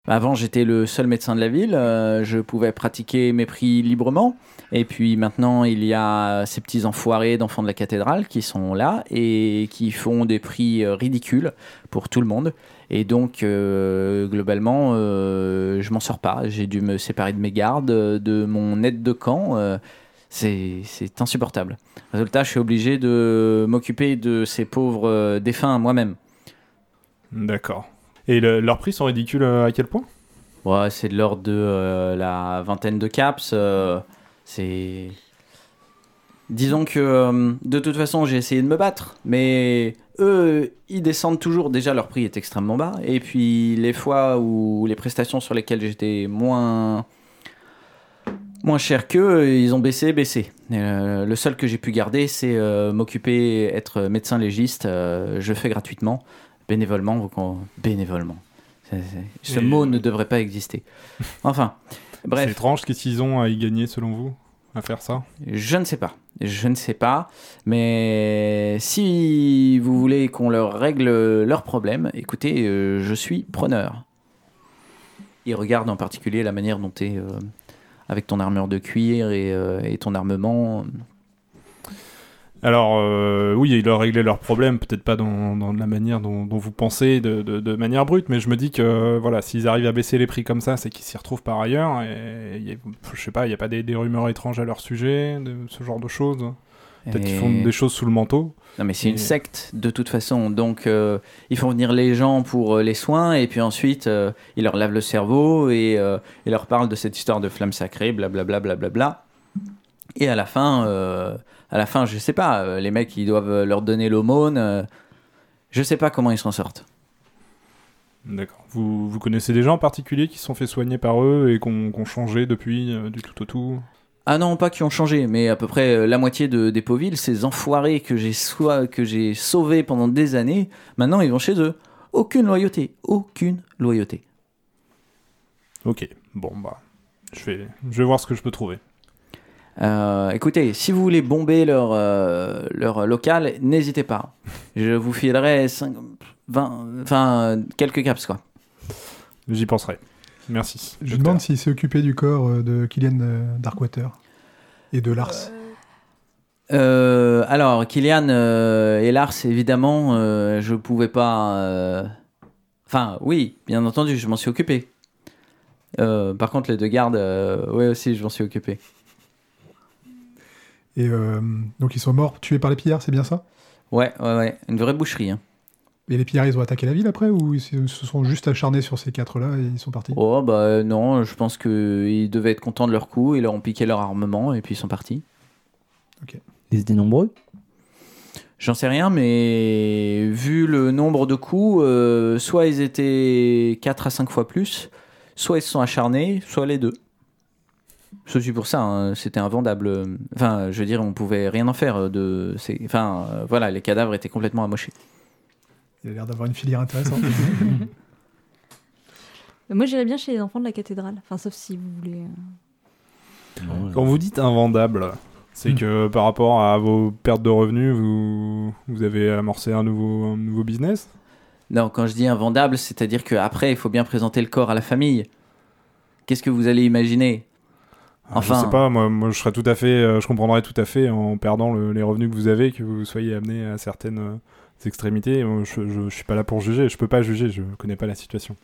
Avant, j'étais le seul médecin de la ville. euh, je pouvais pratiquer mes prix librement. Et puis maintenant, il y a ces petits enfoirés d'enfants de la cathédrale qui sont là et qui font des prix euh, ridicules pour tout le monde. Et donc, euh, globalement, euh, je m'en sors pas. J'ai dû me séparer de mes gardes, de mon aide de camp. c'est insupportable. Résultat, je suis obligé de m'occuper de ces pauvres défunts moi-même. D'accord. Et le- leurs prix sont ridicules euh, à quel point? Ouais, c'est de l'ordre de euh, la vingtaine de caps. euh, c'est. Disons que de toute façon, j'ai essayé de me battre, mais eux, ils descendent toujours. Déjà, leur prix est extrêmement bas. Et puis, les fois où les prestations sur lesquelles j'étais moins. moins cher qu'eux, ils ont baissé, baissé. Le seul que j'ai pu garder, c'est m'occuper, être médecin légiste. euh, je fais gratuitement, bénévolement, vous con- bénévolement. C'est- c'est- Ce Et- mot ne devrait pas exister. Enfin, C'est bref, étrange, qu'est-ce qu'ils ont à y gagner selon vous À faire ça? Je ne sais pas. Je ne sais pas. Mais si vous voulez qu'on leur règle leurs problèmes, écoutez, euh, je suis preneur. Il regarde en particulier la manière dont tu es avec ton armure de cuir et, euh, et ton armement. Alors, euh, oui, ils leur réglaient leurs problèmes, peut-être pas dans, dans la manière dont, dont vous pensez, de, de- de manière brute, mais je me dis que voilà, s'ils arrivent à baisser les prix comme ça, c'est qu'ils s'y retrouvent par ailleurs. Et il y a- je sais pas, il n'y a pas des, des rumeurs étranges à leur sujet, de ce genre de choses. Peut-être qu'ils font des choses sous le manteau. Non, mais c'est une secte de toute façon. Donc, euh, ils font venir les gens pour euh, les soins et puis ensuite, euh, ils leur lavent le cerveau et euh, ils leur parlent de cette histoire de flamme sacrée, blablabla. blablabla. Et à la fin, euh, à la fin, je sais pas, euh, les mecs, ils doivent leur donner l'aumône. euh, je sais pas comment ils s'en sortent. D'accord. Vous, vous connaissez des gens en particulier qui se sont fait soigner par eux et qui ont changé depuis euh, du tout au tout? Ah non, pas qui ont changé, mais à peu près la moitié de Dépoville, ces enfoirés que j'ai que j'ai sauvés pendant des années, maintenant ils vont chez eux. Aucune loyauté, aucune loyauté. Ok, bon, bah, je vais, je vais voir ce que je peux trouver. Euh, écoutez, si vous voulez bomber leur, euh, leur local, n'hésitez pas. Je vous filerai 5, 20, enfin, quelques caps, quoi. J'y penserai. Merci. Je Docteur. demande s'il s'est occupé du corps euh, de Kylian Darkwater et de Lars. Euh, alors, Kylian euh, et Lars, évidemment, euh, je pouvais pas. euh, Enfin, oui, bien entendu, je m'en suis occupé. Euh, par contre, les deux gardes, euh, ouais, aussi, je m'en suis occupé. Et euh, donc ils sont morts tués par les pillards, c'est bien ça? Ouais, ouais, ouais, une vraie boucherie. hein. Et les pillards, ils ont attaqué la ville après ou ils se sont juste acharnés sur ces quatre-là et ils sont partis? Oh, bah euh, non, je pense qu'ils devaient être contents de leur coup, ils leur ont piqué leur armement et puis ils sont partis. Ils étaient nombreux? J'en sais rien, mais vu le nombre de coups, euh, soit ils étaient 4 à 5 fois plus, soit ils se sont acharnés, soit les deux. C'est pour ça, hein, c'était invendable. Enfin, je veux dire, on pouvait rien en faire de. ces- Enfin, euh, voilà, les cadavres étaient complètement amochés. Il a l'air d'avoir une filière intéressante. Moi, j'irais bien chez les enfants de la cathédrale. Enfin, sauf si vous voulez. euh. Quand vous dites invendable, c'est Hmm. que par rapport à vos pertes de revenus, vous, vous avez amorcé un nouveau, un nouveau business? Non, quand je dis invendable, c'est-à-dire qu'après, il faut bien présenter le corps à la famille. Qu'est-ce que vous allez imaginer? Enfin- Je sais pas, moi, moi je serais tout à fait, euh, je comprendrais tout à fait en perdant le- les revenus que vous avez que vous soyez amené à certaines euh, extrémités. Je, je, je suis pas là pour juger, je peux pas juger, je connais pas la situation.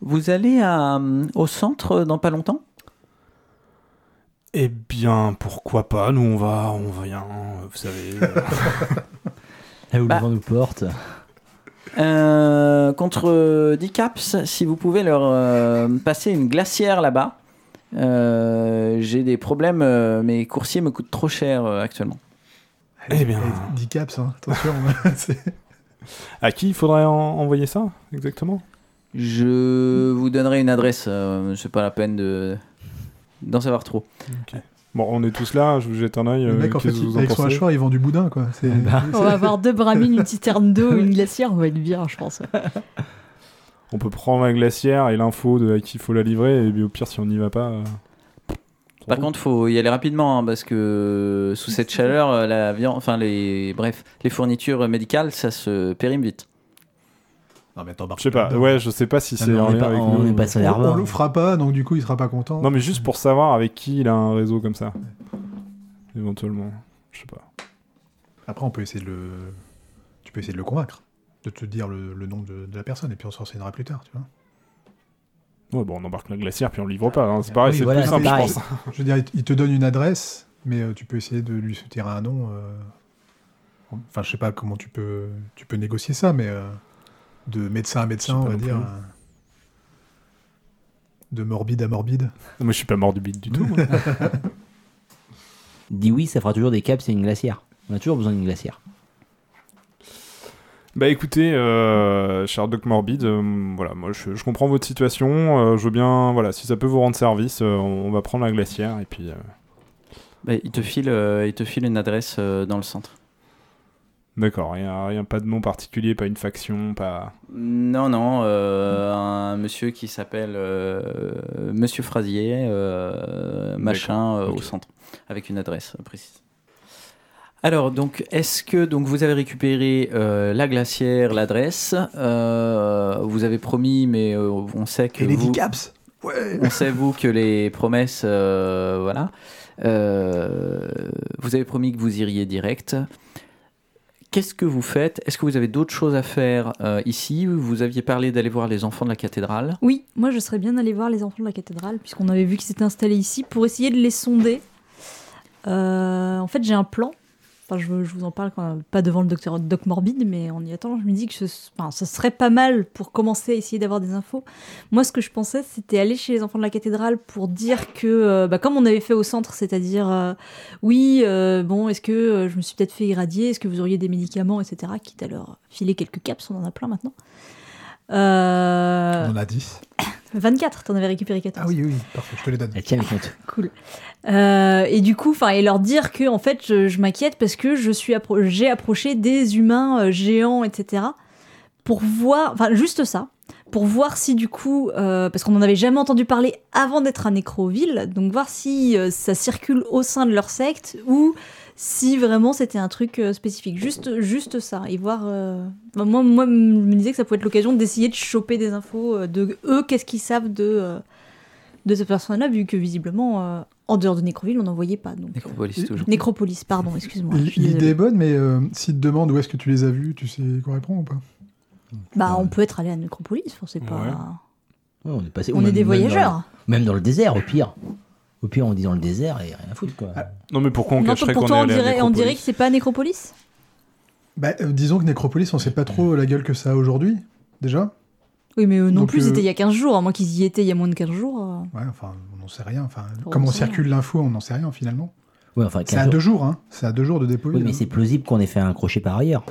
Vous allez à, euh, au centre dans pas longtemps? Eh bien, pourquoi pas Nous, on va, on vient, euh, vous savez. euh, Là où Bah. le vent nous porte. Euh, contre 10 caps, si vous pouvez leur euh, passer une glacière là-bas. Euh, J'ai des problèmes, euh, mes coursiers me coûtent trop cher euh, actuellement. Eh bien. 10 caps, hein, attention. À qui il faudrait en- envoyer ça exactement? Je vous donnerai une adresse, euh, c'est pas la peine de d'en savoir trop. Bon, on est tous là, je vous jette un œil. le euh, mec, en fait, vous en avec son hachoir, il vend du boudin, quoi. C'est- Bah. On va avoir deux bramines, une citerne d'eau, une glacière, on va être bien, je pense. On peut prendre la glacière et l'info de à qui il faut la livrer, et puis au pire, si on n'y va pas. euh, Par contre, faut y aller rapidement hein, parce que sous cette chaleur, euh, la viande, enfin les, bref, les fournitures médicales, ça se périme vite. Non, mais t'embarques Je sais pas, dedans. ouais, je sais pas si Ah, c'est on en est lien pas- avec on nous. les On, on rebords. le fera pas, donc du coup, il sera pas content. Non, mais juste pour savoir avec qui il a un réseau comme ça. Éventuellement, je sais pas. Après, on peut essayer de le. Tu peux essayer de le convaincre, de te dire le, le nom de, de la personne, et puis on se renseignera plus tard, tu vois. Ouais, bon, on embarque la glacière puis on livre pas. hein. C'est pareil, Oui, c'est voilà, plus simple, je pense. Je veux dire, il- te donne une adresse, mais euh, tu peux essayer de lui soutirer un nom. euh, Enfin, je sais pas comment tu peux, tu peux négocier ça, mais euh, de médecin à médecin, on va non dire. plus. De morbide à morbide. Non, mais je suis pas mort du tout. Dis oui, ça fera toujours des caps et une glacière. On a toujours besoin d'une glacière. Bah écoutez, euh, cher Doc Morbid, euh, voilà, moi je, je comprends votre situation. euh, je veux bien, voilà, si ça peut vous rendre service, euh, on, va prendre la glacière et puis. euh, Bah, il te file, euh, il te file une adresse dans le centre. D'accord, rien, rien, pas de nom particulier, pas une faction, pas. Non, non, un monsieur qui s'appelle Monsieur Frasier, machin, au centre, avec une adresse précise. Alors, donc, est-ce que donc vous avez récupéré euh, la glacière, l'adresse euh, Vous avez promis, mais euh, on sait que Et les vous, Caps Ouais on sait vous que les promesses, euh, voilà. Euh, vous avez promis que vous iriez direct. Qu'est-ce que vous faites? Est-ce que vous avez d'autres choses à faire euh, ici? Vous aviez parlé d'aller voir les enfants de la cathédrale. Oui, moi je serais bien allé voir les enfants de la cathédrale, puisqu'on avait vu qu'ils s'étaient installés ici, pour essayer de les sonder. Euh, en fait, j'ai un plan. Enfin, je, je vous en parle quand même, pas devant le docteur Doc Morbide, mais en y attendant, je me dis que ce, enfin, ce serait pas mal pour commencer à essayer d'avoir des infos. Moi, ce que je pensais, c'était aller chez les enfants de la cathédrale pour dire que, euh, bah, comme on avait fait au centre, c'est-à-dire, euh, oui, euh, bon, est-ce que je me suis peut-être fait irradier Est-ce que vous auriez des médicaments, etc. Quitte à leur filer quelques caps, on en a plein maintenant. On en a 10. 24, t'en avais récupéré 14. Ah oui, oui, parfait, je te les donne. Elle tient les comptes. Cool. Euh, et du coup, enfin, et leur dire que en fait, je, je m'inquiète parce que je suis appro- j'ai approché des humains euh, géants, etc. Pour voir, enfin, juste ça, pour voir si du coup, euh, parce qu'on n'en avait jamais entendu parler avant d'être à Nécroville, donc voir si euh, ça circule au sein de leur secte ou si vraiment c'était un truc euh, spécifique. Juste, juste ça. Et voir. euh, moi, moi, je me disais que ça pouvait être l'occasion d'essayer de choper des infos euh, de eux, qu'est-ce qu'ils savent de. euh, de cette personne-là, vu que visiblement, euh, en dehors de Nécroville, on n'en voyait pas. Donc, euh, Nécropolis toujours. Nécropolis, pardon, excuse-moi. L'idée est bonne, mais euh, s'ils te demandent où est-ce que tu les as vus, tu sais quoi répondre ou pas? Bah, on peut être allé à Nécropolis, enfin, c'est pas. Ouais. Ouais, on est passé. On est même- des même dans le- voyageurs. Même dans le désert, au pire. Au pire, on dit dans le désert et rien à foutre, quoi. Ah, Non, mais pourquoi on Non, cacherait pour qu'on est on allé à dirait, on dirait que c'est pas Nécropolis Bah, euh, disons que Nécropolis, on sait pas trop la gueule que ça a aujourd'hui, déjà. Oui, mais eux non Donc, plus, euh, c'était il y a 15 jours. À moins qu'ils y étaient il y a moins de 15 jours. euh. Ouais, enfin, on n'en sait rien. Enfin, comme on circule l'info, on n'en sait rien finalement. Ouais, enfin, C'est 15 à jours. deux jours, hein. C'est à deux jours de dépôt. Oui, mais c'est plausible qu'on ait fait un crochet par ailleurs.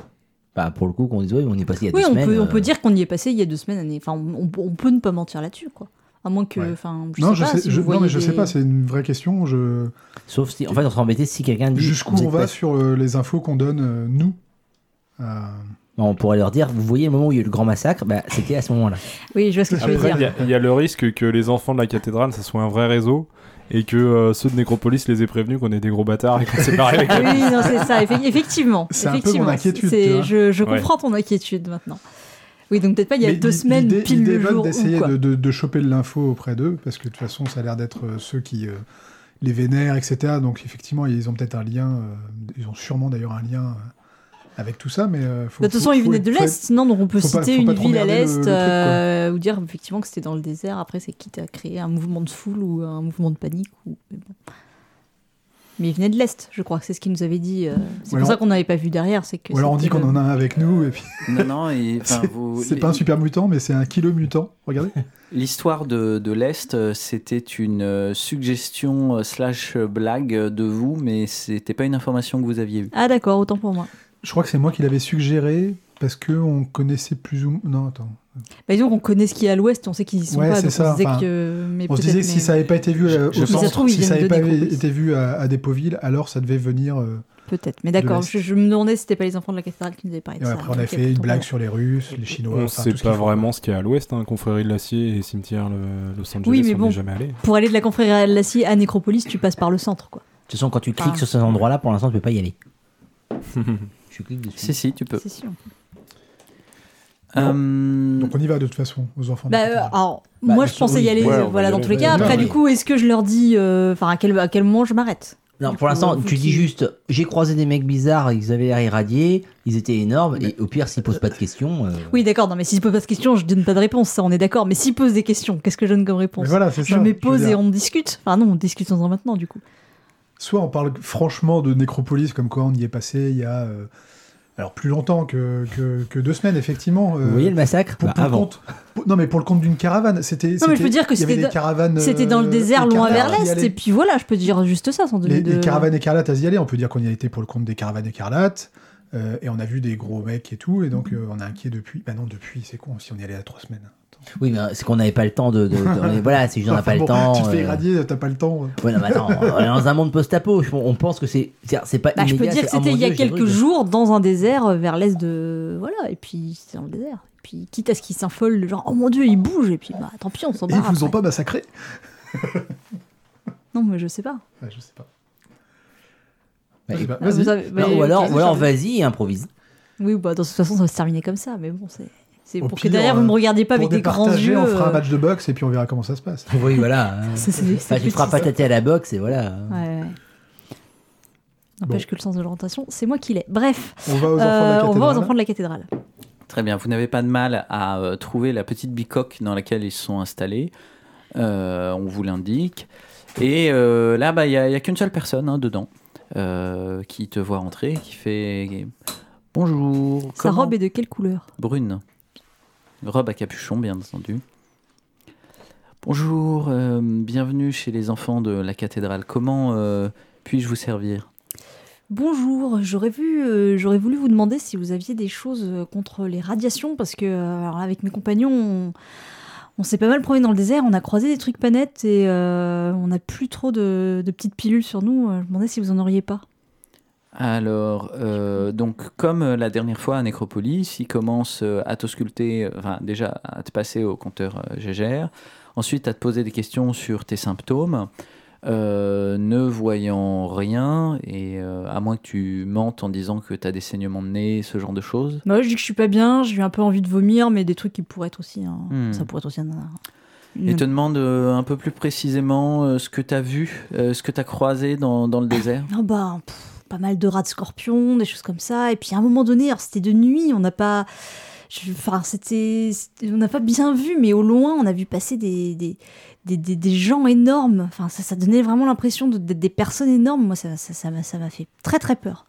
Bah, pour le coup, qu'on dise, oui, on est passé il y a Oui, deux on semaines. peut, on euh, peut dire qu'on y est passé il y a deux semaines. année- Enfin, on, on- on peut ne pas mentir là-dessus, quoi. À moins que. Ouais. Enfin, je Non, sais je pas, sais, si je, vous non, voyez mais je sais pas, c'est une vraie question. Je... Sauf si. En fait, on serait embêté si quelqu'un dit. Jusqu'où on va pas- sur euh, les infos qu'on donne, euh, nous Euh, On pourrait leur dire, vous voyez le moment où il y a eu le grand massacre, bah, c'était à ce moment-là. Oui, je vois ce que tu veux dire. il y a- il y, a le risque que les enfants de la cathédrale, ça soit un vrai réseau, et que euh, ceux de Nécropolis les aient prévenus qu'on est des gros bâtards et qu'on s'est barré avec eux. Oui, non, c'est ça, effe- effectivement. C'est un peu mon inquiétude. Je, je Ouais. comprends ton inquiétude maintenant. Oui, donc peut-être pas il y a mais deux semaines, pile le jour. d'essayer de, de, de choper de l'info auprès d'eux, parce que de toute façon, ça a l'air d'être euh, ceux qui euh, les vénèrent, etc. Donc effectivement, ils ont peut-être un lien, euh, ils ont sûrement d'ailleurs un lien avec tout ça, mais euh, faut, Bah, De toute façon, ils venaient de l'Est, non Donc on peut citer pas une ville à le- l'Est le ou dire effectivement que c'était dans le désert. Après, c'est quitte à créer un mouvement de foule ou un mouvement de panique. Ou... Mais, bon. Mais ils venaient de l'Est, je crois que c'est ce qu'ils nous avait dit. euh, C'est Ou pour ça qu'on n'avait pas vu derrière. c'est que Ou alors on dit qu'on en a un avec nous, et puis Non, non, et, c'est vous- c'est pas un super mutant, mais c'est un kilo mutant. Regardez. L'histoire de, de l'Est, euh, c'était une euh, suggestion euh, slash blague de vous, mais c'était pas une information que vous aviez eue. Ah d'accord, autant pour moi. Je crois que c'est moi qui l'avais suggéré, parce que on connaissait plus ou moins... Non, attends. Bah, disons qu'on connaît ce qu'il y a à l'ouest, on sait qu'ils y sont Ouais, pas, donc ça, on se disait enfin, que... Mais On se disait que si mais- ça n'avait pas été vu Je- je au centre, trouve, si ça n'avait pas été vu à, à Dépoville, alors ça devait venir... euh, Peut-être, mais d'accord, je, je me demandais si c'était pas les enfants de la cathédrale qui nous avaient parlé de ça. après, on a fait une blague sur les Russes, les Chinois. On enfin, sait pas vraiment ce qu'il y a à l'ouest, hein, confrérie de l'acier et cimetière le- Los Angeles, Oui, mais on bon. n'est jamais allé. Pour aller de la confrérie de l'acier à Nécropolis, tu passes par le centre, quoi. De toute façon, quand tu cliques sur cet endroit-là, pour l'instant, tu peux pas y aller. tu cliques dessus. Si, si, tu peux. C'est sûr. Euh, Donc on y va de toute façon, aux enfants. Bah, euh, alors, Bah, moi, je pensais oui. y aller, Ouais, euh, voilà, dans tous les cas. Après, du coup, est-ce que je leur dis, euh, enfin, à quel, à quel moment je m'arrête? Non, Du pour l'instant, tu dis juste j'ai croisé des mecs bizarres, ils avaient l'air irradiés, ils étaient énormes, et au pire, s'ils posent pas de questions. euh, Oui, d'accord, non, mais s'ils posent pas de questions, je donne pas de réponse, ça, on est d'accord. Mais s'ils posent des questions, qu'est-ce que je donne comme réponse? Mais voilà, c'est Je me pose et on discute. Enfin, non, on discute en maintenant, du coup. Soit on parle franchement de Nécropolis, comme quoi on y est passé il y a. euh, Alors plus longtemps que, que, que deux semaines, effectivement. euh, Vous voyez le massacre pour, Bah, pour le Avant. compte, pour- non, mais pour le compte d'une caravane. C'était. Non, mais je c'était- peux dire que c'était des dans- caravanes. C'était dans le euh, désert, loin vers l'est, et puis voilà, je peux dire juste ça sans donner Les, de. les caravanes écarlates à y aller, on peut dire qu'on y a été pour le compte des caravanes écarlates. euh, et on a vu des gros mecs et tout, et donc euh, on est inquiet depuis. Bah non, depuis, c'est con, si on y allait à trois semaines. Oui, mais c'est qu'on n'avait pas le temps de. de- de- voilà, c'est juste on n'a pas bon, le temps. Tu te fais euh, irradier, t'as pas le temps. Ouais, non, mais attends, on est dans un monde post-apo. On pense que c'est. c'est- C'est pas. Bah, je peux dire que oh c'était il y a Dieu, quelques truc. jours dans un désert euh, vers l'est de. Voilà, et puis c'est dans le désert. Et puis quitte à ce qu'ils s'affolent, genre oh mon dieu, il bouge, et puis bah tant pis, on s'en Et ils vous ont pas massacré? Non, mais je sais pas. Ouais, Je sais pas. Ouais. Je sais pas. Ah, Vas-y. avez- bah, ou alors, vas-y improvise. Oui, bah de toute façon, ça va se terminer comme ça, mais bon, c'est. C'est pour pire, que derrière, vous euh, me regardiez pas avec des grands yeux. on fera un euh, match de boxe et puis on verra comment ça se passe. Oui, voilà. hein. c'est Enfin, tu feras pas ça. tâter à la boxe et voilà. Ouais, ouais. N'empêche que le sens de l'orientation, c'est moi qui l'ai. Bref, On va aux enfants de euh, la on va aux cathédrale. enfants de la cathédrale. Très bien, vous n'avez pas de mal à euh, trouver la petite bicoque dans laquelle ils se sont installés. Euh, on vous l'indique. Et euh, là, bah, il n'y a, qu'une seule personne hein, dedans euh, qui te voit entrer, qui fait Bonjour. Sa comment- robe est de quelle couleur? Brune. Robe à capuchon, bien entendu. Bonjour, euh, bienvenue chez les enfants de la cathédrale. Comment euh, puis-je vous servir? Bonjour, euh, j'aurais voulu vous demander si vous aviez des choses contre les radiations parce que avec mes compagnons, on, s'est pas mal promené dans le désert, on a croisé des trucs pas et on n'a plus trop de, de petites pilules sur nous. Je me demandais si vous en auriez pas. Alors, euh, donc, comme euh, la dernière fois à Nécropolis, il commence euh, à t'ausculter, enfin, déjà à te passer au compteur GGR, ensuite à te poser des questions sur tes symptômes, euh, ne voyant rien, et euh, à moins que tu mentes en disant que tu as des saignements de nez, ce genre de choses. Moi, je dis que je suis pas bien, j'ai eu un peu envie de vomir, mais des trucs qui pourraient être aussi. hein, Hmm. Ça pourrait être aussi un. Et te demande euh, un peu plus précisément euh, ce que tu as vu, euh, ce que tu as croisé dans, dans le désert. Ah bah, pff, pas mal de rats de scorpions, des choses comme ça. Et puis à un moment donné, alors c'était de nuit, on n'a pas. Enfin, On n'a pas bien vu, mais au loin, on a vu passer des, des, des, gens énormes. Ça, ça donnait vraiment l'impression d'être des personnes énormes. Moi, ça ça- ça m'a ça m'a fait très très peur.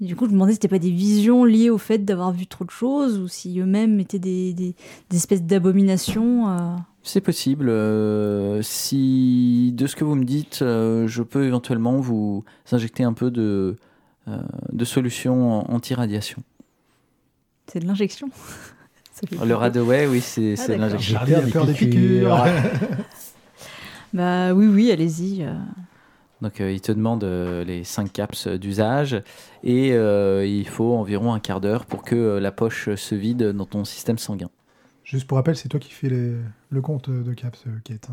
Du coup, je me demandais si c'était pas des visions liées au fait d'avoir vu trop de choses ou si eux-mêmes étaient des, des, des espèces d'abominations. euh. C'est possible. euh, si de ce que vous me dites, euh, je peux éventuellement vous injecter un peu de, euh, de solution anti-radiation. C'est de l'injection. Le Radaway, oui, c'est Ah, de l'injection. A peur des piqûres. Bah oui, oui, allez-y. Donc euh, il te demande euh, les 5 caps d'usage et euh, il faut environ un quart d'heure pour que euh, la poche se vide dans ton système sanguin. Juste pour rappel, c'est toi qui fais les- le compte de Caps, euh, Kate.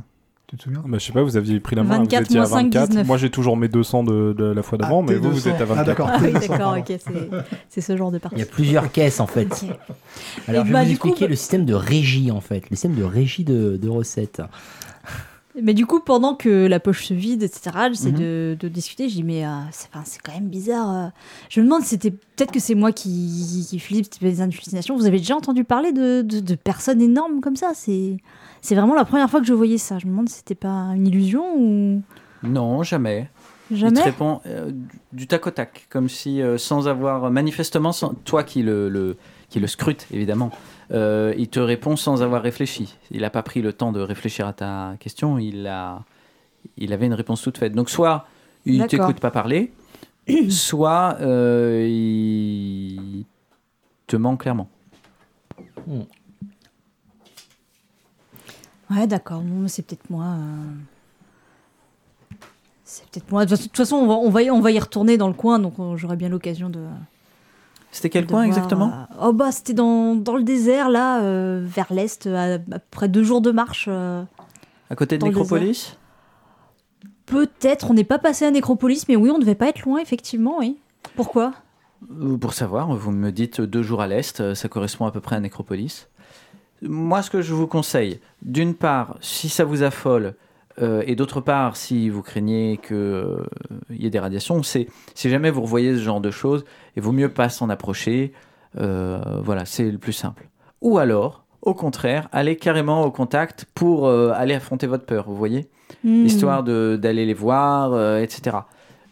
Tu te souviens? Bah, je sais pas, vous aviez pris la main, 24 vous étiez à moins 5, 24. 19. Moi j'ai toujours mes 200 de, de la fois d'avant, Ah, mais vous, vous 200. êtes à Ah, 24. d'accord. Ah oui, d'accord, ok, c'est- ce genre de partie. Il y a plusieurs caisses en fait. Alors Et je bah, vais vous coup, expliquer bah- le système de régie en fait, le système de régie de, de recettes. Mais du coup, pendant que la poche se vide, etc., j'essaie Mhm. de, de discuter. Je dis, mais euh, c'est quand même bizarre. euh. Je me demande c'était peut-être que c'est moi qui, qui flippe, c'était des hallucinations. Vous avez déjà entendu parler de, de, de personnes énormes comme ça? C'est vraiment la première fois que je voyais ça. Je me demande si c'était pas une illusion ou Non, jamais. Il jamais? te répond euh, du- du tac au tac, comme si euh, sans avoir manifestement, sans- toi qui le, le- qui le scrute évidemment, euh, il te répond sans avoir réfléchi. Il n'a pas pris le temps de réfléchir à ta question, il, a, il avait une réponse toute faite. Donc soit il D'accord. t'écoute pas parler, soit euh, il te ment clairement. Ouais, d'accord. C'est peut-être moi. euh. C'est peut-être moi. De toute façon, on va, on, va y, on va y retourner dans le coin, donc j'aurai bien l'occasion de. C'était quel coin voir, exactement euh, Oh, bah, c'était dans, dans le désert, là, euh, vers l'est, à, à peu près deux jours de marche. euh. À côté de Nécropolis Peut-être, on n'est pas passé à Nécropolis, mais oui, on ne devait pas être loin, effectivement, oui. Pourquoi Pour savoir, vous me dites deux jours à l'est, ça correspond à peu près à Nécropolis. Moi, ce que je vous conseille, d'une part, si ça vous affole, euh, et d'autre part, si vous craignez qu'il y ait des radiations, c'est si jamais vous revoyez ce genre de choses, il vaut mieux pas s'en approcher. Euh, voilà, c'est le plus simple. Ou alors, au contraire, allez carrément au contact pour euh, aller affronter votre peur, vous voyez? Hmm. histoire d'aller les voir, euh, etc.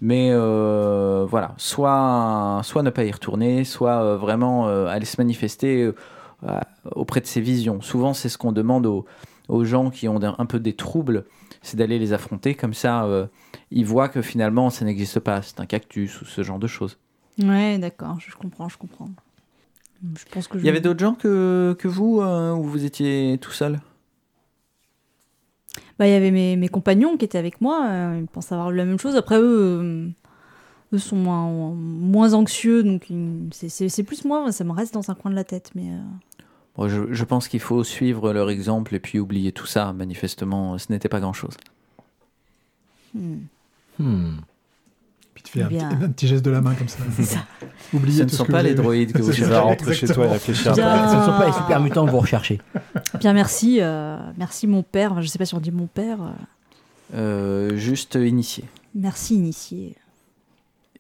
Mais euh, voilà, soit, soit ne pas y retourner, soit euh, vraiment euh, aller se manifester euh, euh, auprès de ces visions. Souvent, c'est ce qu'on demande aux, aux gens qui ont un, un peu des troubles, c'est d'aller les affronter. Comme ça, euh, ils voient que finalement, ça n'existe pas. C'est un cactus ou ce genre de choses. Ouais, d'accord, je comprends, je comprends. Je pense que je... Il y avait d'autres gens que, que vous, euh, ou vous étiez tout seul? Bah, il y avait mes, mes compagnons qui étaient avec moi. euh, ils pensent avoir la même chose. Après, eux, eux sont moins, moins anxieux. Donc, c'est- plus moi. Ça me reste dans un coin de la tête. Mais euh, Bon, je, je pense qu'il faut suivre leur exemple et puis oublier tout ça. Manifestement, ce n'était pas grand-chose. hmm. Hmm. Puis tu fais un, Bien. petit, un petit geste de la main comme ça. C'est ça. Oubliez Ce ne sont pas les droïdes que vous vas rentrer chez toi et réfléchir. Bien. Ce ne sont pas les super mutants que vous recherchez. Bien, merci. euh, merci, mon père. Enfin, je sais pas si on dit mon père. euh, Euh, juste initié. merci, initié.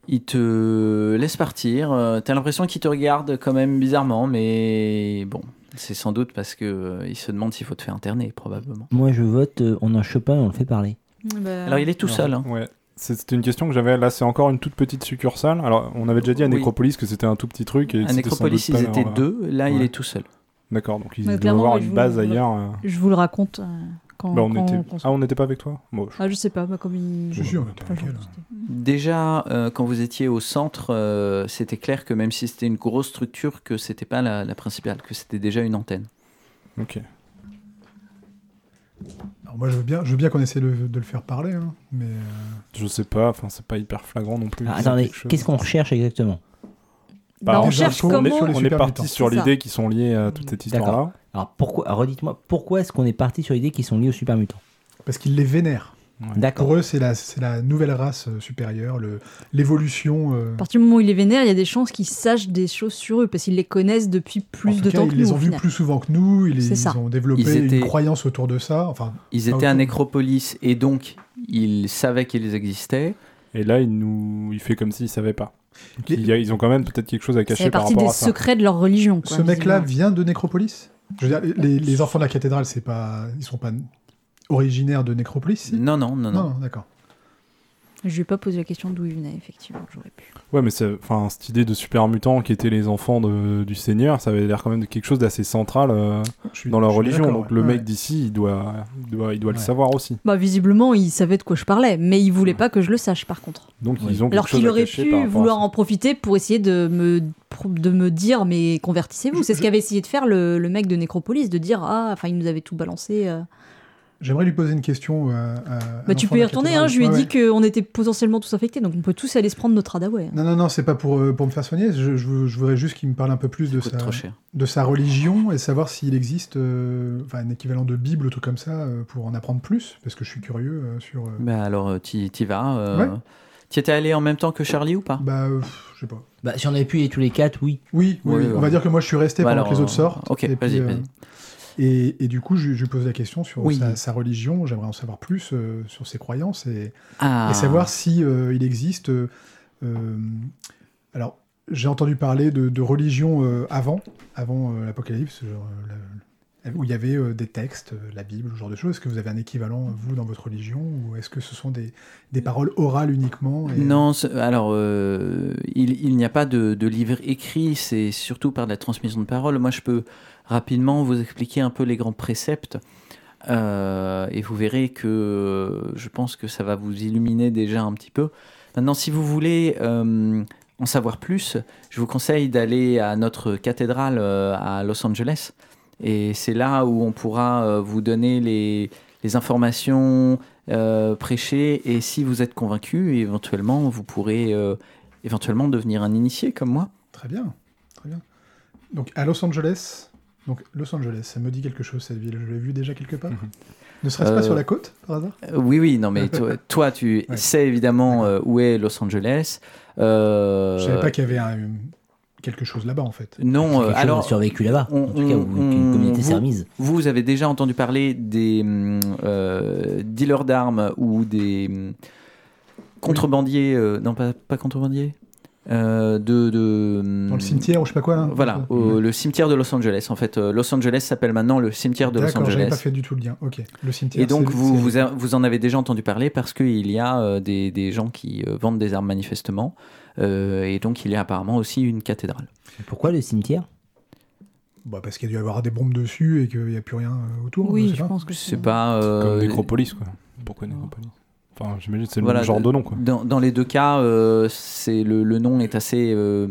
Il te laisse partir. T'as l'impression qu'il te regarde quand même bizarrement, mais bon, c'est sans doute parce que euh, il se demande s'il faut te faire interner, probablement. Moi, je vote, euh, on en chope un et on le fait parler. Bah, Alors il est tout Alors, seul. hein. Ouais. C'est- C'était une question que j'avais. Là, c'est encore une toute petite succursale. Alors, on avait déjà dit à Oui. Nécropolis que c'était un tout petit truc. Et À doute ils étaient deux. Là, il est tout seul. D'accord, donc ils doivent avoir une base vous- ailleurs. euh. Je vous le raconte euh, quand, Bah, on quand- était... quand- Ah, on n'était pas avec toi Bon, je- Ah, je sais pas, bah, comme il. Je suis, on était Enfin, avec elle. Déjà, euh, quand vous étiez au centre, euh, c'était clair que même si c'était une grosse structure, que c'était pas la, la principale, que c'était déjà une antenne. Ok. Alors moi, je veux bien, je veux bien qu'on essaie de, de le faire parler, hein, mais euh, Je sais pas, enfin, c'est pas hyper flagrant non plus. Ah, attendez, qu'est-ce qu'on recherche exactement? Bah, Bah, on cherche info, on comment. est, on est parti sur l'idée qui sont liées à toute cette histoire-là. Alors, pourquoi, redites-moi, pourquoi est-ce qu'on est parti sur l'idée qu'ils sont liés aux super mutants parce qu'ils les vénèrent. D'accord. Pour eux, c'est la, c'est la nouvelle race euh, supérieure, le- l'évolution. euh, À partir du moment où il les vénère, il y a des chances qu'ils sachent des choses sur eux parce qu'ils les connaissent depuis en plus tout de cas, temps ils que les nous. ont au vus final. plus souvent que nous. Ils, C'est ils ont développé Ils étaient- une croyance autour de ça. Enfin, Ils étaient à. Nécropolis et donc ils savaient qu'ils existaient. Et là, il nous, il fait comme s'il savait pas. Donc, ils ont quand même peut-être quelque chose à cacher par partie rapport des à ça. secrets de leur religion. quoi, ce mec-là vient de Nécropolis? Je veux dire, les, les enfants de la cathédrale, c'est pas, ils sont pas originaires de Nécropolis. si? Non, non, non, non. non, d'accord. Je lui ai pas posé la question d'où il venait, effectivement. J'aurais pu. Ouais, mais enfin, cette idée de super mutants qui étaient les enfants de- du Seigneur, ça avait l'air quand même de quelque chose d'assez central euh, suis- dans leur religion. Donc le ouais. mec d'ici, il doit, il doit, il doit le savoir aussi. Bah, visiblement, il savait de quoi je parlais, mais il voulait pas que je le sache, par contre. Donc ils ont quelque Alors qu'il aurait pu vouloir en profiter pour essayer de me, de me dire, mais convertissez-vous. C'est ce qu'avait essayé de faire le, le mec de Nécropolis, de dire, ah, enfin, il nous avait tout balancé. euh. J'aimerais lui poser une question. euh, à- à Bah, tu peux y retourner, hein, je lui ai Ouais, dit qu'on était potentiellement tous infectés, donc on peut tous aller se prendre notre Hadaway. Non, non, non, c'est pas pour, euh, pour me faire soigner. Je, je, veux- je voudrais juste qu'il me parle un peu plus de sa, de religion et savoir s'il existe euh, enfin, un équivalent de Bible ou tout comme ça pour en apprendre plus, parce que je suis curieux euh, sur. euh, Bah alors, t'y t'y vas. euh, Ouais. T'y étais allé en même temps que Charlie ou pas? Bah, euh, je sais pas. Bah, si on avait pu y aller tous les quatre, oui. Oui, oui, Ouais, oui. ouais. on va dire que moi je suis resté Bah pendant alors, que les autres sortent. ok, et, vas-y, puis, euh, vas-y. Et, et du coup, je, lui pose la question sur Oui. sa, sa religion. J'aimerais en savoir plus euh, sur ses croyances et, Ah. et savoir si euh, il existe. euh, alors, j'ai entendu parler de, de religion avant, avant l'Apocalypse, genre, la- où il y avait euh, des textes, euh, la Bible, ce genre de choses. Est-ce que vous avez un équivalent, vous, dans votre religion, ou est-ce que ce sont des, paroles orales uniquement et- Non, alors euh, il, n'y a pas de, de livre écrit, c'est surtout par la transmission de parole. Moi, je peux rapidement vous expliquer un peu les grands préceptes euh, et vous verrez que euh, je pense que ça va vous illuminer déjà un petit peu. Maintenant, si vous voulez euh, en savoir plus, je vous conseille d'aller à notre cathédrale euh, à Los Angeles. Et c'est là où on pourra euh, vous donner les, les informations euh, prêcher. Et si vous êtes convaincu, éventuellement, vous pourrez euh, éventuellement devenir un initié comme moi. Très bien, très bien. Donc à Los Angeles, donc Los Angeles, ça me dit quelque chose cette ville. Je l'ai vu déjà quelque part. Mhm. Ne serait-ce Euh, pas sur la côte par hasard? Euh, oui, oui, non, mais toi, toi, tu Ouais. sais évidemment euh, où est Los Angeles. Euh, Je savais pas qu'il y avait un- quelque chose là-bas en fait. Non, euh, alors, a survécu là-bas. on- en tout cas, on- qu'une communauté vous- s'est remise. Vous avez déjà entendu parler des hum, euh, dealers d'armes ou des hum, contrebandiers, euh, non pas, pas contrebandiers, euh, de, de hum, Dans le cimetière ou je sais pas quoi là. Voilà, au- le cimetière de Los Angeles. En fait, Los Angeles s'appelle maintenant le cimetière de Los Angeles. pas fait du tout le lien. Ok. Le cimetière. Et donc, vous, vous, a- vous en avez déjà entendu parler parce qu'il y a euh, des, des gens qui euh, vendent des armes manifestement. Euh, et donc, il y a apparemment aussi une cathédrale. Pourquoi le cimetière Bah, parce qu'il y a dû y avoir des bombes dessus et qu'il n'y a plus rien euh, autour. Oui, je pas. pense que C'est pas. euh, Comme Nécropolis, quoi. Pourquoi Nécropolis? Enfin, j'imagine que c'est le Voilà, même genre de nom, quoi. Dans, dans les deux cas, euh, c'est le, le nom est assez euh,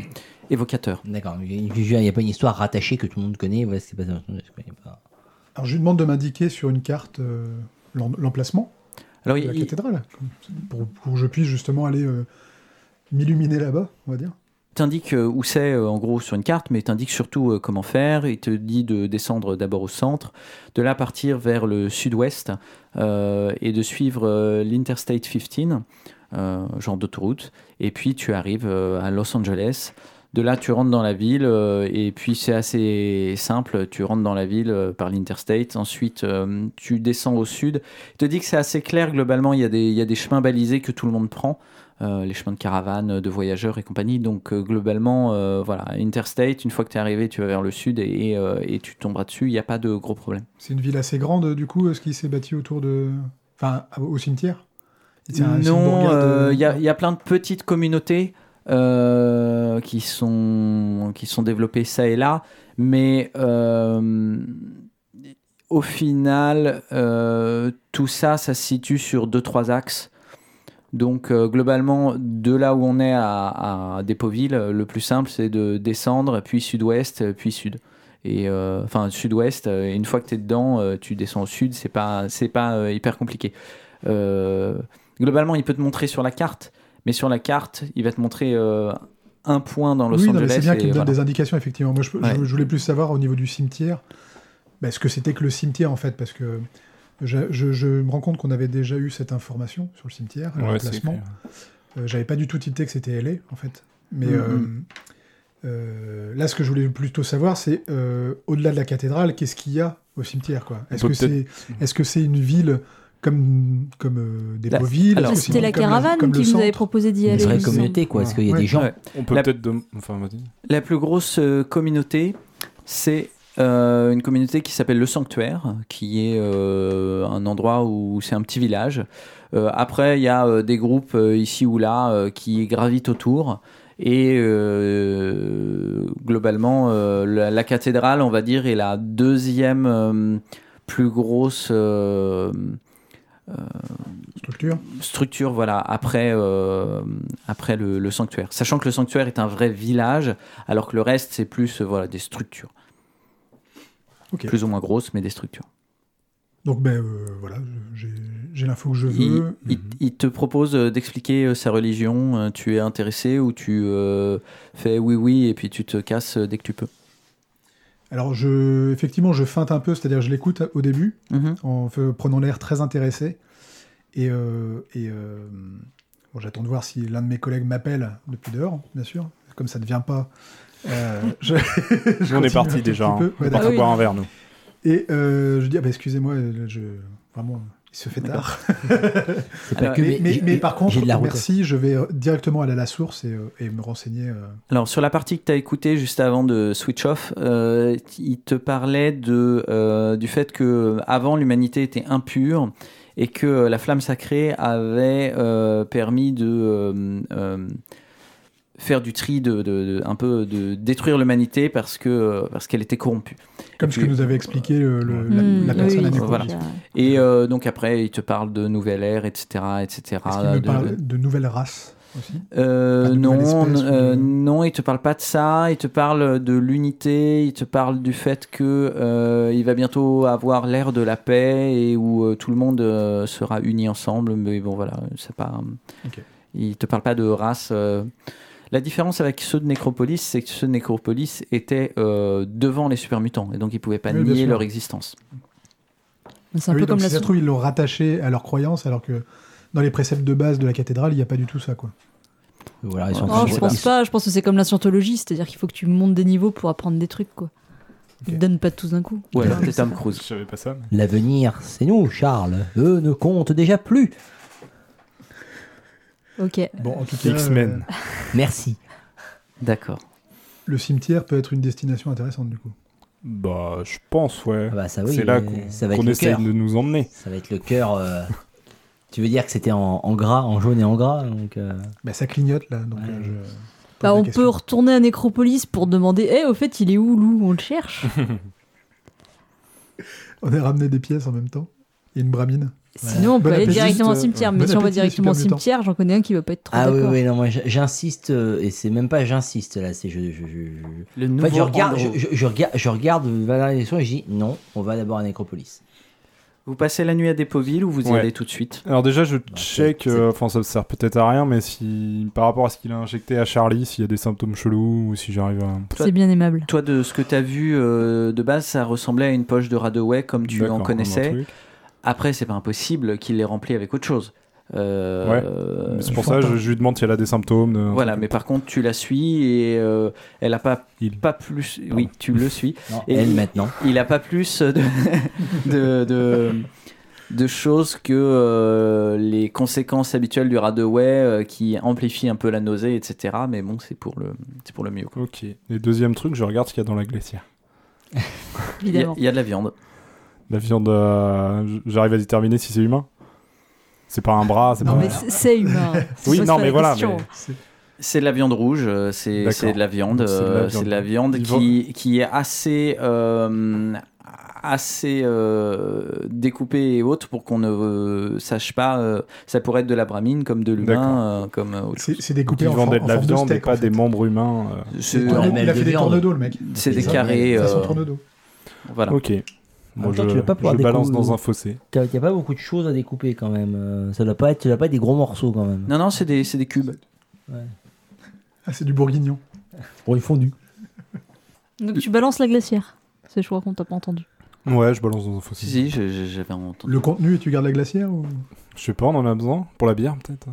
évocateur. D'accord. Il n'y a pas une histoire rattachée que tout le monde connaît. C'est pas ça. Je connais pas. Alors je lui demande de m'indiquer sur une carte euh, l'em- l'emplacement de la il, cathédrale, pour, pour que je puisse justement aller euh, m'illuminer là-bas, on va dire. t'indique euh, où c'est euh, en gros sur une carte, mais t'indique surtout euh, comment faire. Il te dit de descendre d'abord au centre, de là partir vers le sud-ouest et de suivre l'Interstate 15, euh, genre d'autoroute. Et puis tu arrives à Los Angeles. De là, tu rentres dans la ville euh, et puis c'est assez simple. Tu rentres dans la ville euh, par l'Interstate. Ensuite, euh, tu descends au sud. Il te dit que c'est assez clair globalement. Il y, a des, il y a des chemins balisés que tout le monde prend. euh, les chemins de caravane, de voyageurs et compagnie. Donc euh, globalement, euh, voilà, Interstate, une fois que tu es arrivé, tu vas vers le sud et, et, et tu tomberas dessus, il n'y a pas de gros problème. C'est une ville assez grande, du coup, ce qui s'est bâti autour de... Enfin, au cimetière? Un- Non, il y, y a plein de petites communautés euh, qui, sont, qui sont développées ça et là, mais euh, au final, euh, tout ça, ça se situe sur deux, trois axes. Donc globalement, de là où on est à, à le plus simple, c'est de descendre, puis sud-ouest, puis sud. Et enfin sud-ouest, une fois que tu es dedans, tu descends au sud, c'est pas, pas hyper compliqué. Globalement, il peut te montrer sur la carte, mais sur la carte, il va te montrer euh, un point dans Los oui, Angeles. c'est bien qu'il me donne voilà. des indications, effectivement. Moi, je, je- Ouais. je voulais plus savoir au niveau du cimetière, bah, ce que c'était que le cimetière, en fait, parce que je, je- je me rends compte qu'on avait déjà eu cette information sur le cimetière, Ouais, c'est l'emplacement. clair. Euh, J'avais pas du tout tilté que c'était LA, en fait. Mais Mhm. euh, euh, là, ce que je voulais plutôt savoir, c'est euh, au-delà de la cathédrale, qu'est-ce qu'il y a au cimetière, quoi? Est-ce peut que c'est peut-être- est-ce que c'est une ville comme comme euh, des c'est C'était une la comme caravane comme qui le nous avait proposé d'y Une aller. vraie me semble. communauté, quoi. Est-ce qu'il y a Ouais. des gens Ouais. On peut La- peut-être. Enfin, vas-y. La plus grosse euh, communauté, c'est euh, une communauté qui s'appelle le Sanctuaire, qui est euh, un endroit où c'est un petit village. Euh, après, il y a euh, des groupes euh, ici ou là euh, qui gravitent autour. Et euh, globalement, euh, la, la cathédrale, on va dire, est la deuxième euh, plus grosse euh, structure. Structure voilà après euh, après le, le sanctuaire. Sachant que le sanctuaire est un vrai village alors que le reste c'est plus euh, voilà des structures. Plus ou moins grosses mais des structures. Donc, ben euh, voilà, j'ai l'info que je il, veux. il- il te propose d'expliquer sa religion tu es intéressé ou tu euh, fais oui oui et puis tu te casses dès que tu peux? Alors, je, effectivement, je feinte un peu, c'est-à-dire je l'écoute au début, Mhm. en prenant l'air très intéressé. Et, euh, et euh, bon, j'attends de voir si l'un de mes collègues m'appelle depuis dehors, bien sûr. Comme ça ne vient pas. euh, je- je on est parti déjà. hein. peu. On Ouais, d'accord. oui. boire un verre, nous. Et je dis, ah, bah, excusez-moi, je, vraiment, il se fait tard. Alors, que. mais, mais- j'ai- mais par contre, de la merci, je vais directement aller à la source et, euh, et me renseigner. euh, Alors, sur la partie que tu as écoutée juste avant de switch off, euh, il te parlait de, euh, du fait que avant l'humanité était impure et que euh, la flamme sacrée avait euh, permis de euh, euh, faire du tri, de, de- de- un peu de détruire l'humanité parce que parce qu'elle était corrompue. Comme ce que nous avait expliqué le- le- la, Hmm, la personne oui, Voilà. Et euh, donc après, il te parle de nouvelle ère, etc., etc. Me de- parle de nouvelles races aussi? Euh, non, espèce euh, non, il te parle pas de ça. Il te parle de l'unité. Il te parle du fait que euh, il va bientôt avoir l'ère de la paix et où euh, tout le monde euh, sera uni ensemble. Mais bon, voilà, c'est pas. Il te parle pas de race. Euh. La différence avec ceux de Nécropolis, c'est que ceux de Nécropolis étaient euh, devant les super mutants et donc ils pouvaient pas Oui, nier leur existence. C'est un Ah oui, peu donc comme si la ça se sou- trouve, ils l'ont rattaché à leur croyance, alors que dans les préceptes de base de la cathédrale, il n'y a pas du tout ça. Quoi. Voilà, ils sont je pense pas. Je pense que c'est comme la scientologie, c'est-à-dire qu'il faut que tu montes des niveaux pour apprendre des trucs, quoi. Ils te donnent pas tous d'un coup. Ouais, c'est Tom. Cruise. Je savais pas ça. mais- L'avenir, c'est nous, Charles. Eux ne comptent déjà plus. Ok. Bon, en tout cas, X-Men. Merci. D'accord. le cimetière peut être une destination intéressante du coup. Bah, je pense, ouais. Ah bah ça oui. c'est là qu'on ça va être qu'on le essaye cœur. de nous emmener. Ça va être le cœur. euh, Tu veux dire que c'était en, en gras, en jaune et en gras donc, euh, Bah, ça clignote là, donc Ouais. euh, je. pose Bah, la on question. peut retourner à Nécropolis pour demander Eh, au fait, il est où, Lou? On le cherche On a ramené des pièces en même temps. et une bramine. Sinon, on peut Bon aller appétit, directement au euh, cimetière. bon Mais si on va directement au cimetière, j'en connais un qui va pas être trop Ah oui, oui, non, moi j'insiste, euh, et c'est même pas j'insiste là, c'est je, je, je, je- Le En nouveau fait, je regarde, je, Andro. je- je regarde, je regarde l'élection et je dis non, on va d'abord à Nécropolis. Vous passez la nuit à Dépoville ou vous y Ouais. allez tout de suite? Alors déjà, je c'est- check, euh, enfin ça sert peut-être à rien, mais si par rapport à ce qu'il a injecté à Charlie, s'il y a des symptômes chelous ou si j'arrive à... C'est bien aimable. Toi, de ce que tu as vu euh, de base, ça ressemblait à une poche de Radaway comme tu en comme un connaissais. Après, c'est pas impossible qu'il l'ait rempli avec autre chose. Euh, Ouais. C'est pour ça que je, je lui demande si elle a des symptômes. de- Voilà, mais par contre, tu la suis et euh, elle a pas, Il. pas plus. Oui, tu le suis. Non, Et elle il- maintenant. Il a pas plus de, de, de, de choses que euh, les conséquences habituelles du Radaway euh, qui amplifient un peu la nausée, etc. Mais bon, c'est pour le, c'est pour le mieux. quoi. Ok. Et deuxième truc, je regarde ce qu'il y a dans la glacière. Il y, a, Évidemment. il y a de la viande. La viande, euh, j'arrive à déterminer si c'est humain. C'est pas un bras, c'est Non, pas. Mais c'est- c'est humain. Oui, non, mais voilà, mais- C'est- C'est de la viande rouge, euh, c'est c'est de la viande, C'est de la euh, viande. c'est de la viande Ils qui, qui est assez, euh, assez euh, découpée et haute pour qu'on ne euh, sache pas. euh, ça pourrait être de la bramine, comme de l'humain, euh, comme autre C'est c'est découpé en, de la forme de viande et pas en fait. des membres humains. euh. C'est Il a fait des tournedos, le mec. c'est des carrés. Façon euh, tournedos. voilà. Ok. Moi, temps, je, tu vas pas pouvoir je balance dans un fossé. Il n'y a pas beaucoup de choses à découper quand même. euh, Ça doit pas être, ça doit pas être des gros morceaux quand même. Non, non, c'est des, c'est des cubes. Ah, c'est du bourguignon. Pour une fondue. Donc tu balances la glacière. C'est je crois qu'on t'a pas entendu. Ouais, je balance dans un fossé. Si, j'avais entendu. Le contenu, et tu gardes la glacière ou... Je sais pas, on en a besoin Pour la bière, peut-être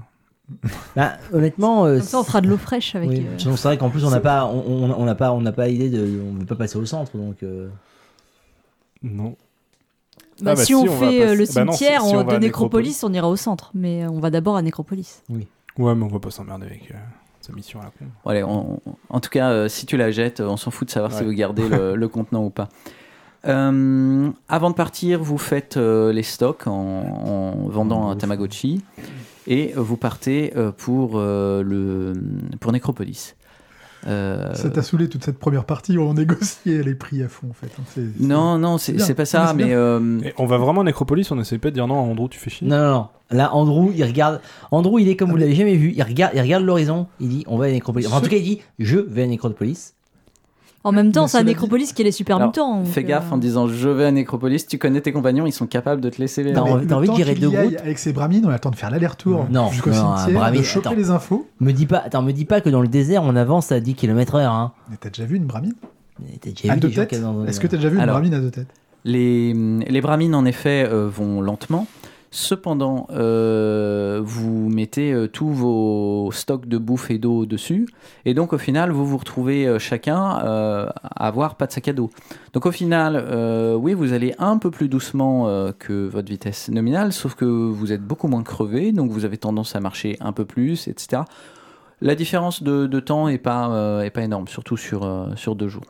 Bah, honnêtement, euh, Comme ça, on fera de l'eau fraîche avec. oui. euh, Sinon, c'est vrai qu'en plus on n'a pas, on, on- on n'a pas, on n'a pas idée de, on veut pas passer au centre donc. euh, Non. Bah, Ah bah si, on, si, on va fait euh, passer- le bah non, si- cimetière si on de Nécropolis, on ira au centre. Mais euh, on va d'abord à Nécropolis. Ouais, mais on va pas s'emmerder avec euh, sa mission à la con. Bon, allez, on- en tout cas, euh, si tu la jettes, on s'en fout de savoir si vous gardez le, le contenant ou pas. Euh, avant de partir, vous faites euh, les stocks en, en vendant un Tamagotchi et vous partez euh, pour, euh, le, pour Nécropolis. Euh, Ça t'a saoulé toute cette première partie où on négociait les prix à fond, en fait. C'est- c'est- non, non, c'est C'est bien. c'est pas ça, mais mais euh, Et on va vraiment à Nécropolis, on essaye pas de dire non à Andrew, tu fais chier Non, non, non. Là, Andrew, il regarde. Andrew, il est comme vous l'avez jamais vu. Il regarde, il regarde l'horizon. Il dit, on va à Nécropolis. Enfin, en tout cas, il dit, je vais à Nécropolis. En même temps, Mais c'est à Nécropolis qui est les super Alors, donc, fais gaffe euh, en disant je vais à Nécropolis, tu connais tes compagnons, ils sont capables de te laisser les. T'as envie- le t'as envie de temps virer qu'il de y aille Groot Avec ses bramines, on a le temps de faire l'aller-retour Non, jusqu'au cimetière, bramine, de choper attends. les infos. Me dis pas, attends, me dis pas que dans le désert, on avance à 10 km heure, hein. Mais t'as déjà vu une bramine déjà À vu deux têtes Est-ce que t'as déjà vu une bramine à deux têtes? Les, les bramines, en effet, euh, vont lentement. Cependant, euh, vous mettez euh, tous vos stocks de bouffe et d'eau dessus. Et donc, au final, vous vous retrouvez euh, chacun à avoir pas de sac à dos. Donc, au final, oui, vous allez un peu plus doucement que votre vitesse nominale, sauf que vous êtes beaucoup moins crevé. Donc, vous avez tendance à marcher un peu plus, etc. La différence de, temps est pas, est pas énorme, surtout sur, sur deux jours.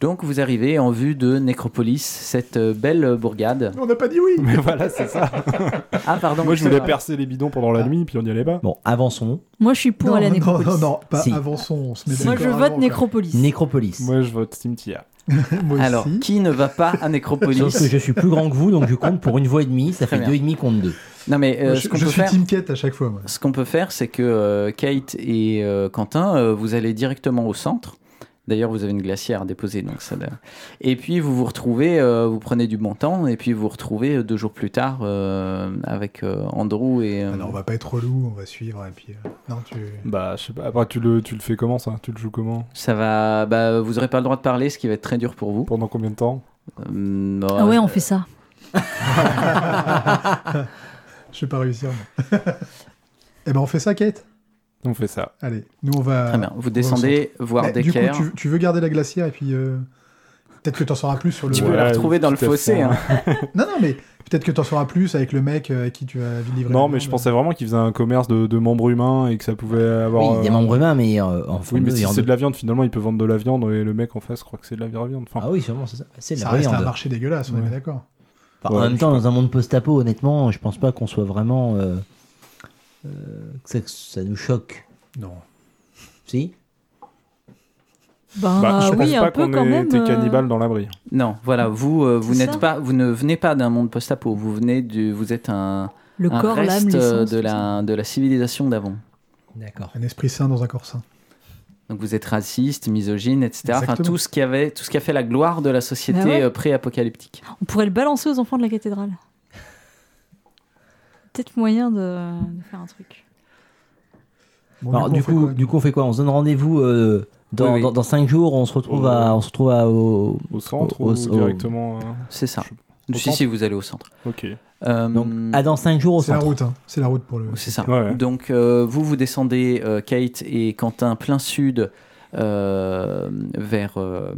Donc vous arrivez en vue de Nécropolis, cette euh, belle bourgade. On n'a pas dit oui Mais voilà, c'est ça. Ah pardon. Moi, je voulais vrai. percer les bidons pendant la nuit, puis on y allait pas. Bon, avançons. Moi, je suis pour non, aller à non, Nécropolis. non, non, pas Si. avançons, on se met Moi, je d'accord vote avant, Nécropolis. Nécropolis. Moi, je vote cimetière. quoi. Moi Alors, aussi. qui ne va pas à Nécropolis Sauf que je suis plus grand que vous, donc je compte pour une voix et demie. Ça Très fait bien. deux et demi contre deux. Non mais euh, Moi, ce je qu'on je peut suis faire, Team Kate à chaque fois. Moi. ce qu'on peut faire, c'est que euh, Kate et euh, Quentin, euh, vous allez directement au centre. D'ailleurs, vous avez une glacière à déposer, donc ça. Et puis vous vous retrouvez, euh, vous prenez du bon temps, et puis vous vous retrouvez euh, deux jours plus tard euh, avec euh, Andrew et. euh, Ah non, on va pas être relou, on va suivre et puis. euh, Non, tu. Bah, je sais pas. Après, tu le, tu le fais comment ça? Tu le joues comment? Ça va. Bah, vous aurez pas le droit de parler, ce qui va être très dur pour vous. Pendant combien de temps? Euh, Ah ouais, on fait ça. Je vais pas réussir. eh ben, on fait ça, Kate? On fait ça. Allez, nous on va. Très bien. Vous descendez voir Mais du coup, Decker. tu, tu veux garder la glacière et puis. euh, Peut-être que t'en sauras plus sur le. Tu peux Ouais, la retrouver dans le fossé. hein. Non, non, mais peut-être que t'en sauras plus avec le mec euh, à qui tu vas livrer. Non, mais viande. je pensais vraiment qu'ils faisaient un commerce de, de membres humains et que ça pouvait avoir. Oui, des euh, membres humains, mais euh, en Oui, mais si viande. c'est de la viande, finalement, il peut vendre de la viande et le mec en face croit que c'est de la vraie viande. Enfin, Ah oui, sûrement, c'est ça. C'est de Ça reste un viande. marché dégueulasse, on est Ouais. d'accord. Enfin, Ouais, en même temps, dans un monde post-apo, honnêtement, je pense pas qu'on soit vraiment. Euh, que ça, nous choque. Non. Si Ben Bah, je oui, pense un pas peu qu'on quand ait même. été euh, cannibales dans l'abri. Non, voilà, vous, euh, vous n'êtes pas, vous ne venez pas d'un monde post-apo. Vous venez du, vous êtes un, Le un corps, reste de la, de la civilisation d'avant. D'accord. Un esprit sain dans un corps sain. Donc vous êtes raciste, misogyne, etc. Enfin, tout ce qui avait, tout ce qui a fait la gloire de la société Bah ouais. euh, pré-apocalyptique. On pourrait le balancer aux enfants de la cathédrale. Peut-être moyen de, de faire un truc. Bon, Alors, du coup, du coup, on fait quoi? On se donne rendez-vous euh, dans, Oui, oui. dans, dans 5 jours. On se retrouve, Au- à, on se retrouve à, au. Au centre Au- ou au- directement. euh, C'est ça. Au Si, centre si, vous allez au centre. Ok. Euh, Donc, à dans 5 jours au C'est la centre. route, hein. C'est la route pour le. C'est ça. Ouais, ouais. Donc euh, vous, vous descendez, euh, Kate et Quentin, plein sud, euh, vers, euh,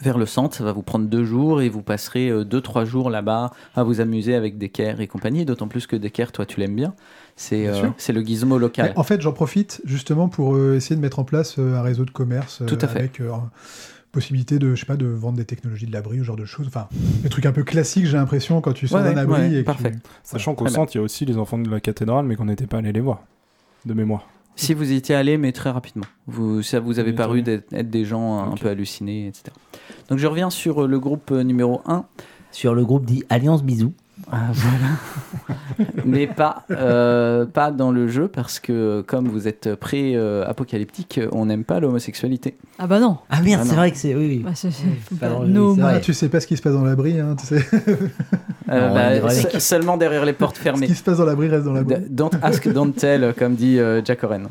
vers le centre. Ça va vous prendre deux jours et vous passerez euh, deux, trois jours là-bas à vous amuser avec Decker et compagnie. D'autant plus que Decker, toi, tu l'aimes bien. C'est Bien euh, le gizmo local. Mais En fait, j'en profite justement pour euh, essayer de mettre en place euh, un réseau de commerce euh, Tout à fait. avec euh, possibilité de, je sais pas, de vendre des technologies de l'abri, ou ce genre de choses. Enfin, des trucs un peu classiques, j'ai l'impression, quand tu sors Ouais, d'un abri. ouais, et parfait. tu- Sachant qu'au centre, il y a aussi les enfants de la cathédrale, mais qu'on n'était pas allé les voir. De mémoire. Si vous y étiez allé, mais très rapidement. Vous, ça vous avait paru d'être être des gens un peu hallucinés, etc. Donc je reviens sur euh, le groupe euh, numéro 1. Sur le groupe dit Alliance Bisous. Ah, voilà. Mais pas, euh, pas dans le jeu parce que comme vous êtes pré-apocalyptique, on n'aime pas l'homosexualité. Ah bah non. Ah merde, Ah c'est vrai que c'est. Oui, oui. Bah, c'est- c'est- faut pas pas- dans le- no, oui, c'est moi. Ah, vrai. tu sais pas ce qui se passe dans l'abri, hein, tu sais. Euh, Non, bah, se- seulement derrière les portes ce fermées. qui se passe dans l'abri reste dans l'abri. Don't ask, don't tell, comme dit euh, Jack Oren.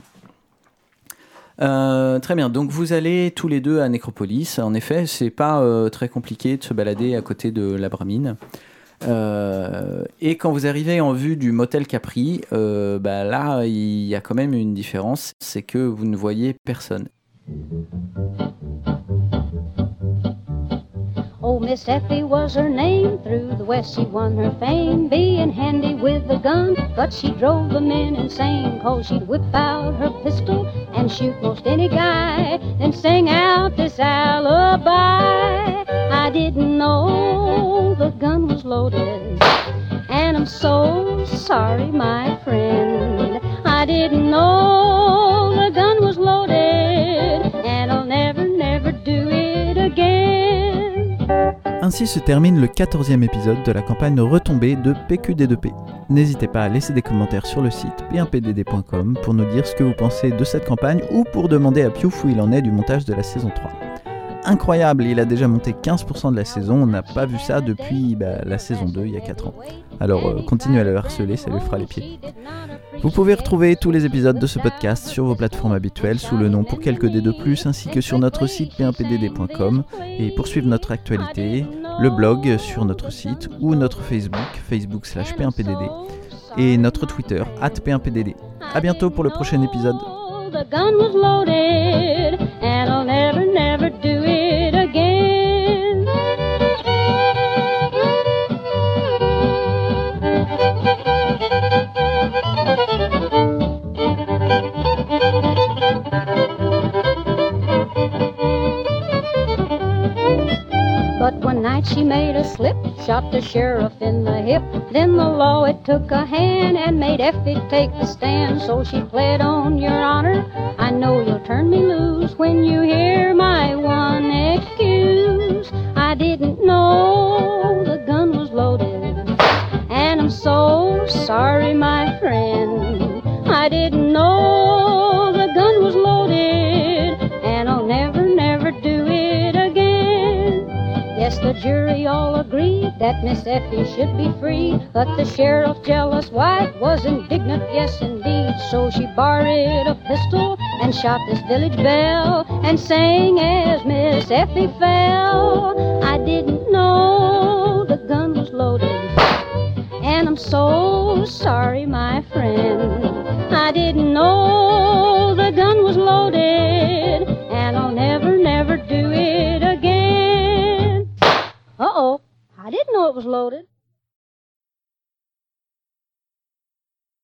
Euh, très bien, donc vous allez tous les deux à Nécropolis. En effet, c'est pas euh, très compliqué de se balader à côté de la Bramine. Euh, et quand vous arrivez en vue du motel Capri, euh, bah là, il y a quand même une différence, c'est que vous ne voyez personne. Oh, Miss Effie was her name. Through the West she won her fame, being handy with the gun. But she drove the men insane, cause she'd whip out her pistol and shoot most any guy, then sing out this alibi. I didn't know the gun was loaded, and I'm so sorry, my friend. I didn't know the gun was loaded, and I'll never, never do it again. Ainsi se termine le 14e épisode de la campagne Retombée de PQD2P. N'hésitez pas à laisser des commentaires sur le site p1pdd.com pour nous dire ce que vous pensez de cette campagne ou pour demander à Piouf où il en est du montage de la saison 3. Incroyable, il a déjà monté 15% de la saison, on n'a pas vu ça depuis bah, la saison 2 il y a 4 ans. Alors euh, continuez à le harceler, ça lui fera les pieds. Vous pouvez retrouver tous les épisodes de ce podcast sur vos plateformes habituelles sous le nom pour quelques dés de plus ainsi que sur notre site p1pdd.com et pour suivre notre actualité, le blog sur notre site ou notre Facebook, Facebook slash p1pdd et notre Twitter, at p1pdd. A bientôt pour le prochain épisode. The gun was loaded, and I'll never, never night she made a slip, shot the sheriff in the hip. Then the law it took a hand and made Effie take the stand. So she pled on your honor. I know you'll turn me loose when you hear my one excuse. I didn't know the gun was loaded, and I'm so sorry, my friend. I didn't know jury all agreed that Miss Effie should be free, but the sheriff's jealous wife was indignant, yes indeed. So she borrowed a pistol and shot this village belle and sang as Miss Effie fell. I didn't know the gun was loaded, and I'm so sorry, my friend. I didn't know was loaded.